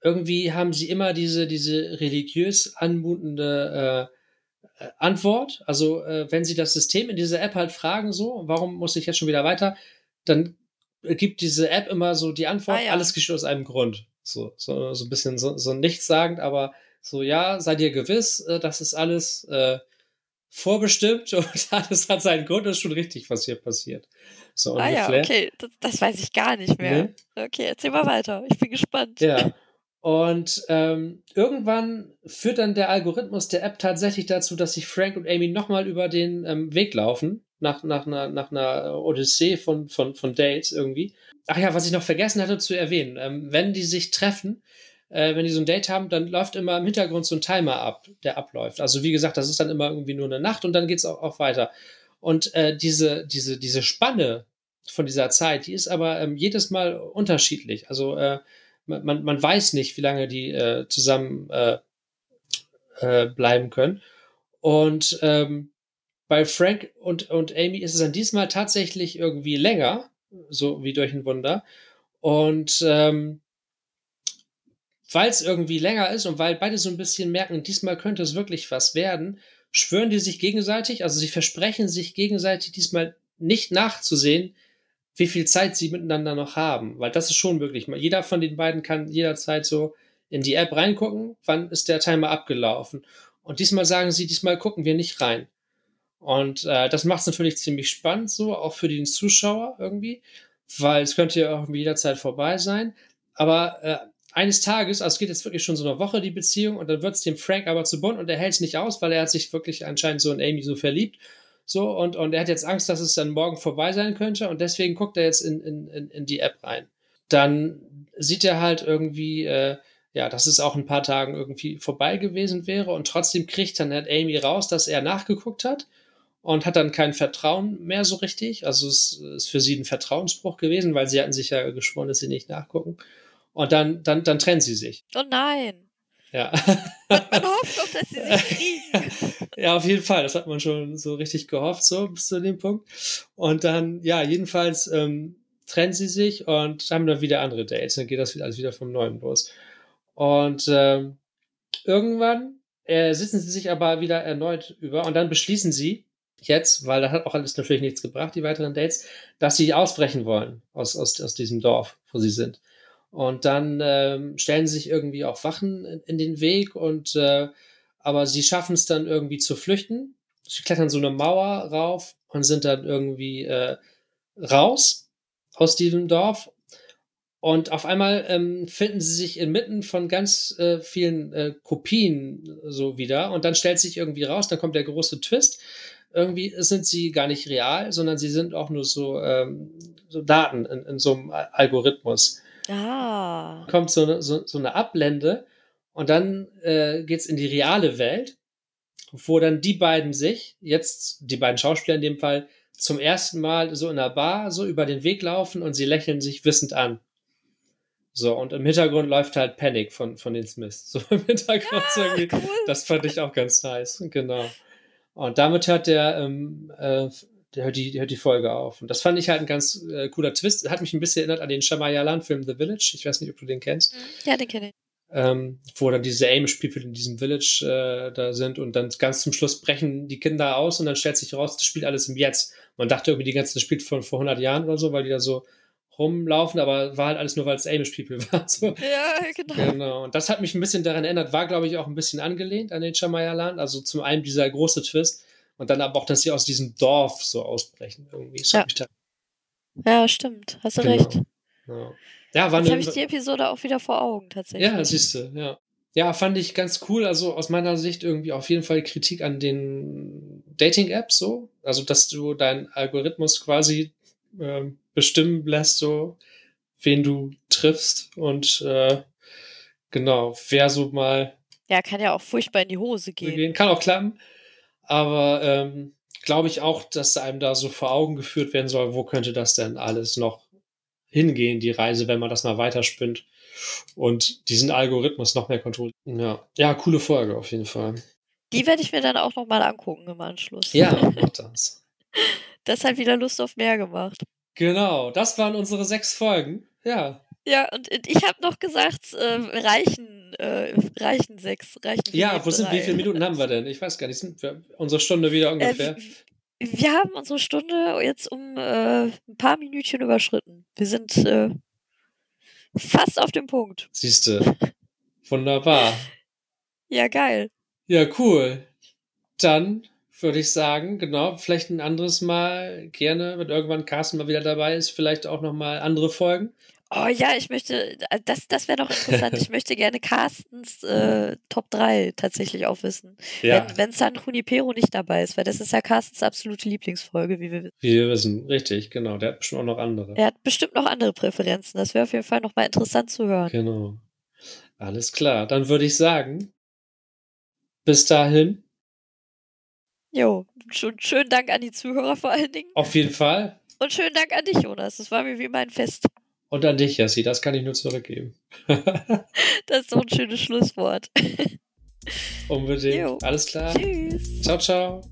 irgendwie haben sie immer diese, diese religiös anmutende äh, Antwort. Also äh, wenn Sie das System in dieser App halt fragen, so, warum muss ich jetzt schon wieder weiter, dann gibt diese App immer so die Antwort, ah, ja. alles geschieht aus einem Grund. So, so, so ein bisschen so, so nichtssagend, aber so, ja, sei dir gewiss, äh, das ist alles äh, vorbestimmt und alles hat seinen Grund, das ist schon richtig, was hier passiert.
So ah ja, okay, das, das, weiß ich gar nicht mehr. Nee? Okay, erzähl mal weiter, ich bin gespannt.
Ja, Und ähm, irgendwann führt dann der Algorithmus der App tatsächlich dazu, dass sich Frank und Amy nochmal über den ähm, Weg laufen, nach, nach, einer, nach einer Odyssee von, von, von Dates irgendwie. Ach ja, was ich noch vergessen hatte zu erwähnen, ähm, wenn die sich treffen, äh, wenn die so ein Date haben, dann läuft immer im Hintergrund so ein Timer ab, der abläuft. Also wie gesagt, das ist dann immer irgendwie nur eine Nacht und dann geht's auch, auch weiter. Und äh, diese, diese, diese Spanne von dieser Zeit, die ist aber ähm, jedes Mal unterschiedlich. Also äh, man, man weiß nicht, wie lange die äh, zusammen äh, äh, bleiben können. Und ähm, bei Frank und, und Amy ist es dann diesmal tatsächlich irgendwie länger, so wie durch ein Wunder. Und ähm, weil es irgendwie länger ist und weil beide so ein bisschen merken, diesmal könnte es wirklich was werden, schwören die sich gegenseitig, also sie versprechen sich gegenseitig diesmal nicht nachzusehen, wie viel Zeit sie miteinander noch haben, weil das ist schon möglich. Jeder von den beiden kann jederzeit so in die App reingucken, wann ist der Timer abgelaufen. Und diesmal sagen sie, diesmal gucken wir nicht rein. Und äh, das macht es natürlich ziemlich spannend, so auch für den Zuschauer irgendwie, weil es könnte ja auch jederzeit vorbei sein. Aber äh, eines Tages, also es geht jetzt wirklich schon so eine Woche, die Beziehung, und dann wird es dem Frank aber zu bunt und er hält es nicht aus, weil er hat sich wirklich anscheinend so in Amy so verliebt so, und, und er hat jetzt Angst, dass es dann morgen vorbei sein könnte und deswegen guckt er jetzt in, in, in, in die App rein. Dann sieht er halt irgendwie, äh, ja, dass es auch ein paar Tagen irgendwie vorbei gewesen wäre und trotzdem kriegt dann halt Amy raus, dass er nachgeguckt hat und hat dann kein Vertrauen mehr so richtig. Also es ist für sie ein Vertrauensbruch gewesen, weil sie hatten sich ja geschworen, dass sie nicht nachgucken. Und dann, dann, dann trennen sie sich.
Oh nein.
Ja.
Man hofft doch, dass sie sich kriegen.
ja, auf jeden Fall. Das hat man schon so richtig gehofft, so bis zu dem Punkt. Und dann, ja, jedenfalls ähm, trennen sie sich und haben dann wieder andere Dates. Dann geht das alles wieder vom Neuen los. Und ähm, irgendwann äh, sitzen sie sich aber wieder erneut über und dann beschließen sie jetzt, weil das hat auch alles natürlich nichts gebracht, die weiteren Dates, dass sie ausbrechen wollen aus, aus, aus diesem Dorf, wo sie sind. Und dann ähm, stellen sie sich irgendwie auch Wachen in, in den Weg und äh, aber sie schaffen es dann irgendwie zu flüchten. Sie klettern so eine Mauer rauf und sind dann irgendwie äh, raus aus diesem Dorf. Und auf einmal ähm, finden sie sich inmitten von ganz äh, vielen äh, Kopien so wieder. Und dann stellt sich irgendwie raus, dann kommt der große Twist. Irgendwie sind sie gar nicht real, sondern sie sind auch nur so, ähm, so Daten in, in so einem Algorithmus.
Ah.
Kommt so eine, so, so eine Ablende und dann äh, geht's in die reale Welt, wo dann die beiden sich, jetzt die beiden Schauspieler in dem Fall, zum ersten Mal so in einer Bar so über den Weg laufen und sie lächeln sich wissend an. So, und im Hintergrund läuft halt Panic von, von den Smiths. So im Hintergrund
Ah,
so irgendwie.
cool.
Das fand ich auch ganz nice. Genau. Und damit hört der, ähm, äh, der hört die, der hört die Folge auf. Und das fand ich halt ein ganz äh, cooler Twist. Hat mich ein bisschen erinnert an den Shyamalan-Film The Village. Ich weiß nicht, ob du den kennst.
Ja, den kenne ich.
Ähm, wo dann diese Amish People in diesem Village äh, da sind und dann ganz zum Schluss brechen die Kinder aus und dann stellt sich raus, das spielt alles im Jetzt. Man dachte irgendwie, die ganze das spielt von vor 100 Jahren oder so, weil die da so rumlaufen, aber war halt alles nur, weil es Amish People waren. So.
Ja, genau.
Genau. Und das hat mich ein bisschen daran erinnert, war, glaube ich, auch ein bisschen angelehnt an den Shyamalan. Also zum einen dieser große Twist und dann aber auch, dass sie aus diesem Dorf so ausbrechen irgendwie. Das
Ja. Ja, stimmt. Hast du
Genau.
recht.
ja. ja, war
Jetzt habe ich die Episode auch wieder vor Augen, tatsächlich.
ja, siehst du, ja. Ja, fand ich ganz cool. Also aus meiner Sicht irgendwie auf jeden Fall Kritik an den Dating-Apps so. Also, dass du deinen Algorithmus quasi ähm, bestimmen lässt, so wen du triffst und äh, genau, wer so mal
Ja, kann ja auch furchtbar in die Hose gehen.
gehen. Kann auch klappen. Aber ähm, glaube ich auch, dass einem da so vor Augen geführt werden soll, wo könnte das denn alles noch hingehen, die Reise, wenn man das mal weiterspinnt und diesen Algorithmus noch mehr kontrolliert. Ja. ja, coole Folge auf jeden Fall.
Die werde ich mir dann auch nochmal angucken im Anschluss.
Ja, mach das.
Das hat wieder Lust auf mehr gemacht.
Genau, das waren unsere sechs Folgen. Ja,
Ja, und ich habe noch gesagt, äh, reichen, äh, reichen sechs, reichen
ja, wo sind, wie viele Minuten haben wir denn? Ich weiß gar nicht, sind wir unsere Stunde wieder
Äh,
ungefähr?
wir, wir haben unsere Stunde jetzt um äh, ein paar Minütchen überschritten. Wir sind äh, fast auf dem Punkt.
Siehste. Wunderbar.
Ja, geil.
Ja, cool. Dann würde ich sagen, genau, vielleicht ein anderes Mal gerne, wenn irgendwann Carsten mal wieder dabei ist, vielleicht auch nochmal andere Folgen.
Oh ja, ich möchte, äh, das, das wäre noch interessant. ich möchte gerne Carstens äh, Top 3 tatsächlich auch wissen.
Ja,
Wenn, wenn San Junipero nicht dabei ist, weil das ist ja Carstens absolute Lieblingsfolge, wie wir wissen.
wie wir wissen, richtig, genau. Der hat bestimmt auch noch andere.
Er hat bestimmt noch andere Präferenzen. Das wäre auf jeden Fall nochmal interessant zu hören.
Genau. Alles klar. Dann würde ich sagen, bis dahin,
Jo, schon schönen Dank an die Zuhörer vor allen Dingen.
auf jeden Fall.
Und schönen Dank an dich, Jonas. Das war mir wie immer ein Fest.
Und an dich, Jassi, das kann ich nur zurückgeben.
Das ist doch ein schönes Schlusswort.
Unbedingt.
Jo.
Alles klar.
Tschüss.
Ciao, ciao.